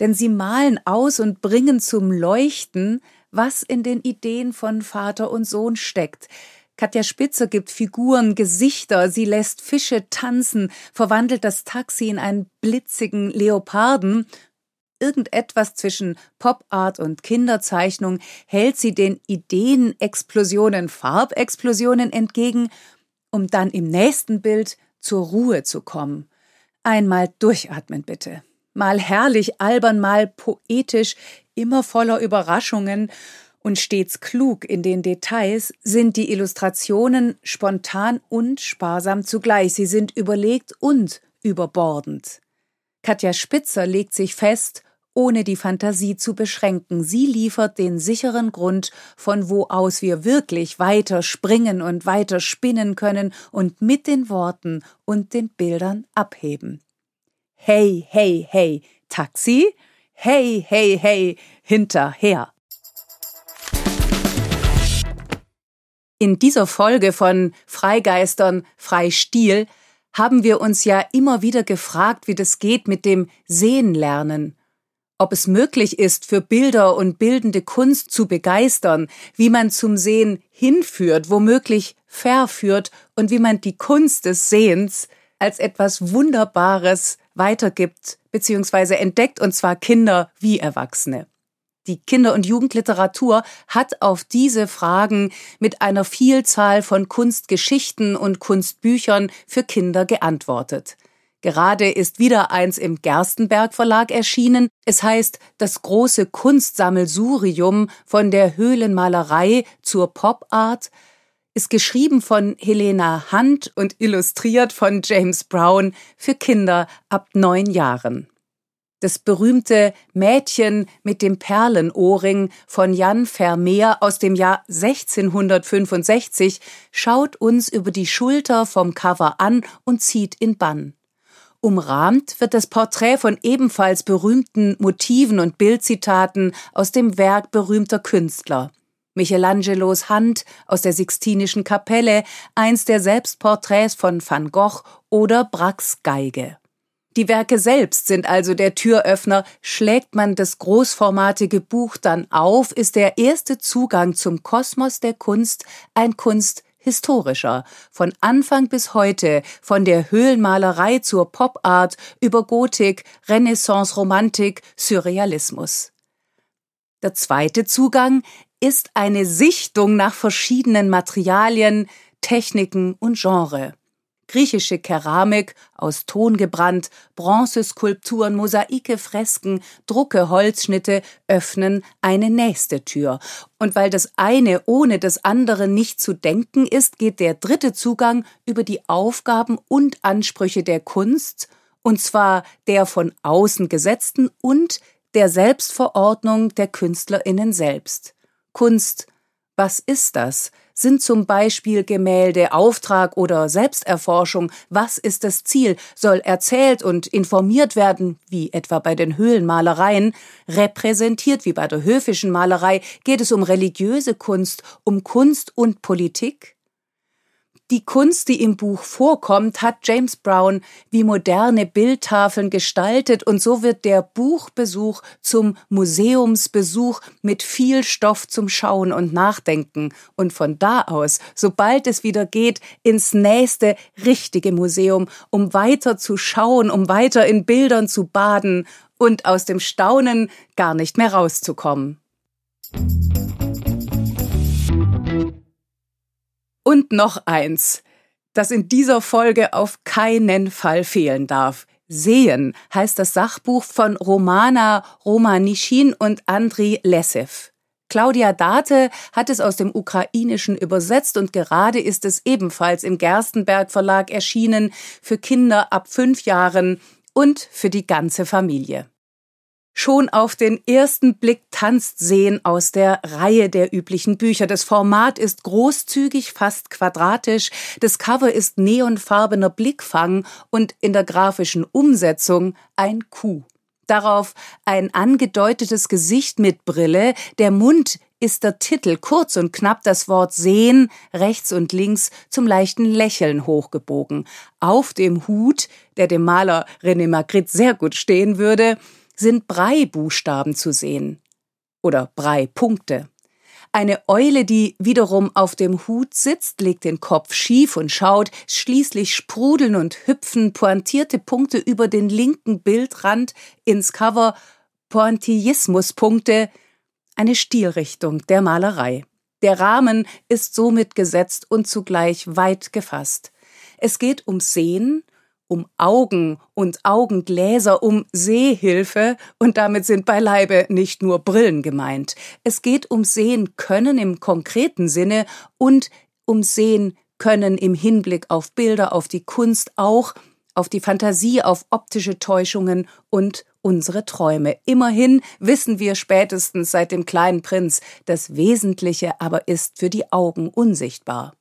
Denn sie malen aus und bringen zum Leuchten, was in den Ideen von Vater und Sohn steckt. Katja Spitzer gibt Figuren Gesichter, sie lässt Fische tanzen, verwandelt das Taxi in einen blitzigen Leoparden. Irgendetwas zwischen Pop-Art und Kinderzeichnung hält sie den Ideenexplosionen, Farbexplosionen entgegen, um dann im nächsten Bild zur Ruhe zu kommen. Einmal durchatmen bitte. Mal herrlich albern, mal poetisch, immer voller Überraschungen und stets klug in den Details, sind die Illustrationen spontan und sparsam zugleich. Sie sind überlegt und überbordend. Katja Spitzer legt sich fest, ohne die Fantasie zu beschränken. Sie liefert den sicheren Grund, von wo aus wir wirklich weiter springen und weiter spinnen können und mit den Worten und den Bildern abheben. Hey, hey, hey, Taxi? Hey, hey, hey, hinterher. In dieser Folge von Freigeistern, Freistil haben wir uns ja immer wieder gefragt, wie das geht mit dem Sehen lernen. Ob es möglich ist, für Bilder und bildende Kunst zu begeistern, wie man zum Sehen hinführt, womöglich verführt und wie man die Kunst des Sehens als etwas Wunderbares weitergibt bzw. entdeckt, und zwar Kinder wie Erwachsene. Die Kinder- und Jugendliteratur hat auf diese Fragen mit einer Vielzahl von Kunstgeschichten und Kunstbüchern für Kinder geantwortet. Gerade ist wieder eins im Gerstenberg Verlag erschienen. Es heißt Das große Kunstsammelsurium von der Höhlenmalerei zur Popart, ist geschrieben von Helena Hunt und illustriert von James Brown für Kinder ab neun Jahren. Das berühmte Mädchen mit dem Perlenohrring von Jan Vermeer aus dem Jahr 1665 schaut uns über die Schulter vom Cover an und zieht in Bann. Umrahmt wird das Porträt von ebenfalls berühmten Motiven und Bildzitaten aus dem Werk berühmter Künstler. Michelangelos Hand aus der Sixtinischen Kapelle, eins der Selbstporträts von Van Gogh oder Bracks Geige. Die Werke selbst sind also der Türöffner. Schlägt man das großformatige Buch dann auf, ist der erste Zugang zum Kosmos der Kunst ein kunsthistorischer. Von Anfang bis heute, von der Höhlenmalerei zur Popart über Gotik, Renaissance, Romantik, Surrealismus. Der zweite Zugang ist eine Sichtung nach verschiedenen Materialien, Techniken und Genre. Griechische Keramik, aus Ton gebrannt, Bronzeskulpturen, Mosaike, Fresken, Drucke, Holzschnitte öffnen eine nächste Tür. Und weil das eine ohne das andere nicht zu denken ist, geht der dritte Zugang über die Aufgaben und Ansprüche der Kunst, und zwar der von außen gesetzten und der Selbstverordnung der KünstlerInnen selbst. Kunst, was ist das? Sind zum Beispiel Gemälde Auftrag oder Selbsterforschung? Was ist das Ziel? Soll erzählt und informiert werden, wie etwa bei den Höhlenmalereien? Repräsentiert wie bei der höfischen Malerei? Geht es um religiöse Kunst, um Kunst und Politik? Die Kunst, die im Buch vorkommt, hat James Brown wie moderne Bildtafeln gestaltet und so wird der Buchbesuch zum Museumsbesuch mit viel Stoff zum Schauen und Nachdenken und von da aus, sobald es wieder geht, ins nächste richtige Museum, um weiter zu schauen, um weiter in Bildern zu baden und aus dem Staunen gar nicht mehr rauszukommen. Und noch eins, das in dieser Folge auf keinen Fall fehlen darf. Sehen heißt das Sachbuch von Romana Romanishin und Andriy Lesev. Claudia Date hat es aus dem Ukrainischen übersetzt und gerade ist es ebenfalls im Gerstenberg Verlag erschienen für Kinder ab fünf Jahren und für die ganze Familie. Schon auf den ersten Blick tanzt Sehen aus der Reihe der üblichen Bücher. Das Format ist großzügig, fast quadratisch, das Cover ist neonfarbener Blickfang und in der grafischen Umsetzung ein Kuh. Darauf ein angedeutetes Gesicht mit Brille, der Mund ist der Titel, kurz und knapp das Wort sehen, rechts und links zum leichten Lächeln hochgebogen. Auf dem Hut, der dem Maler René Magritte sehr gut stehen würde, sind Brei-Buchstaben zu sehen. Oder Brei-Punkte. Eine Eule, die wiederum auf dem Hut sitzt, legt den Kopf schief und schaut, schließlich sprudeln und hüpfen pointierte Punkte über den linken Bildrand ins Cover, Pointillismuspunkte, eine Stilrichtung der Malerei. Der Rahmen ist somit gesetzt und zugleich weit gefasst. Es geht um Sehen, um Augen und Augengläser, um Sehhilfe, und damit sind beileibe nicht nur Brillen gemeint. Es geht um Sehen können im konkreten Sinne und um Sehen können im Hinblick auf Bilder, auf die Kunst auch, auf die Fantasie, auf optische Täuschungen und unsere Träume. Immerhin wissen wir spätestens seit dem kleinen Prinz, das Wesentliche aber ist für die Augen unsichtbar.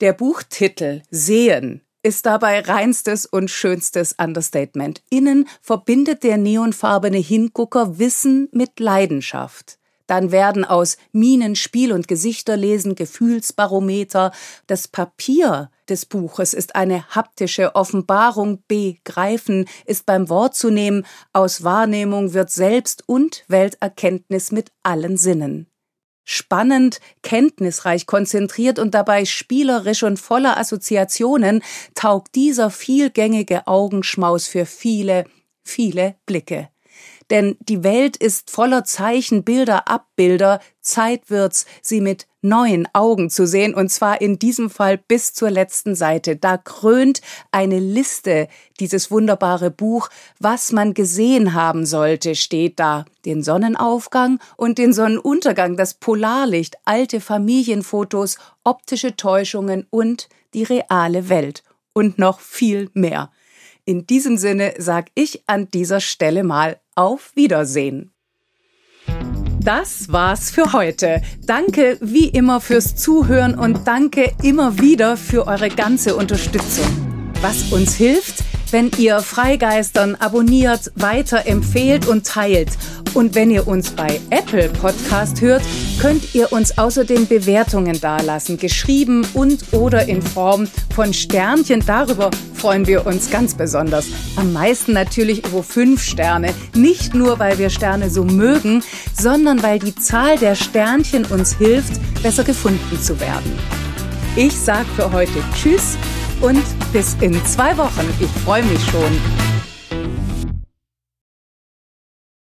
Der Buchtitel Sehen ist dabei reinstes und schönstes Understatement. Innen verbindet der neonfarbene Hingucker Wissen mit Leidenschaft. Dann werden aus Mienen, Spiel und Gesichterlesen Gefühlsbarometer. Das Papier des Buches ist eine haptische Offenbarung. Begreifen ist beim Wort zu nehmen. Aus Wahrnehmung wird Selbst- und Welterkenntnis mit allen Sinnen. Spannend, kenntnisreich, konzentriert und dabei spielerisch und voller Assoziationen taugt dieser vielgängige Augenschmaus für viele, viele Blicke. Denn die Welt ist voller Zeichen, Bilder, Abbilder. Zeit wird's, sie mit neuen Augen zu sehen, und zwar in diesem Fall bis zur letzten Seite. Da krönt eine Liste dieses wunderbare Buch, was man gesehen haben sollte, steht da. Den Sonnenaufgang und den Sonnenuntergang, das Polarlicht, alte Familienfotos, optische Täuschungen und die reale Welt. Und noch viel mehr. In diesem Sinne sag ich an dieser Stelle mal auf Wiedersehen. Das war's für heute. Danke wie immer fürs Zuhören und danke immer wieder für eure ganze Unterstützung. Was uns hilft, wenn ihr Freigeistern abonniert, weiterempfehlt und teilt. Und wenn ihr uns bei Apple Podcast hört, könnt ihr uns außerdem Bewertungen dalassen, geschrieben und oder in Form von Sternchen. Darüber freuen wir uns ganz besonders. Am meisten natürlich über fünf Sterne. Nicht nur, weil wir Sterne so mögen, sondern weil die Zahl der Sternchen uns hilft, besser gefunden zu werden. Ich sage für heute Tschüss und bis in zwei Wochen. Ich freue mich schon.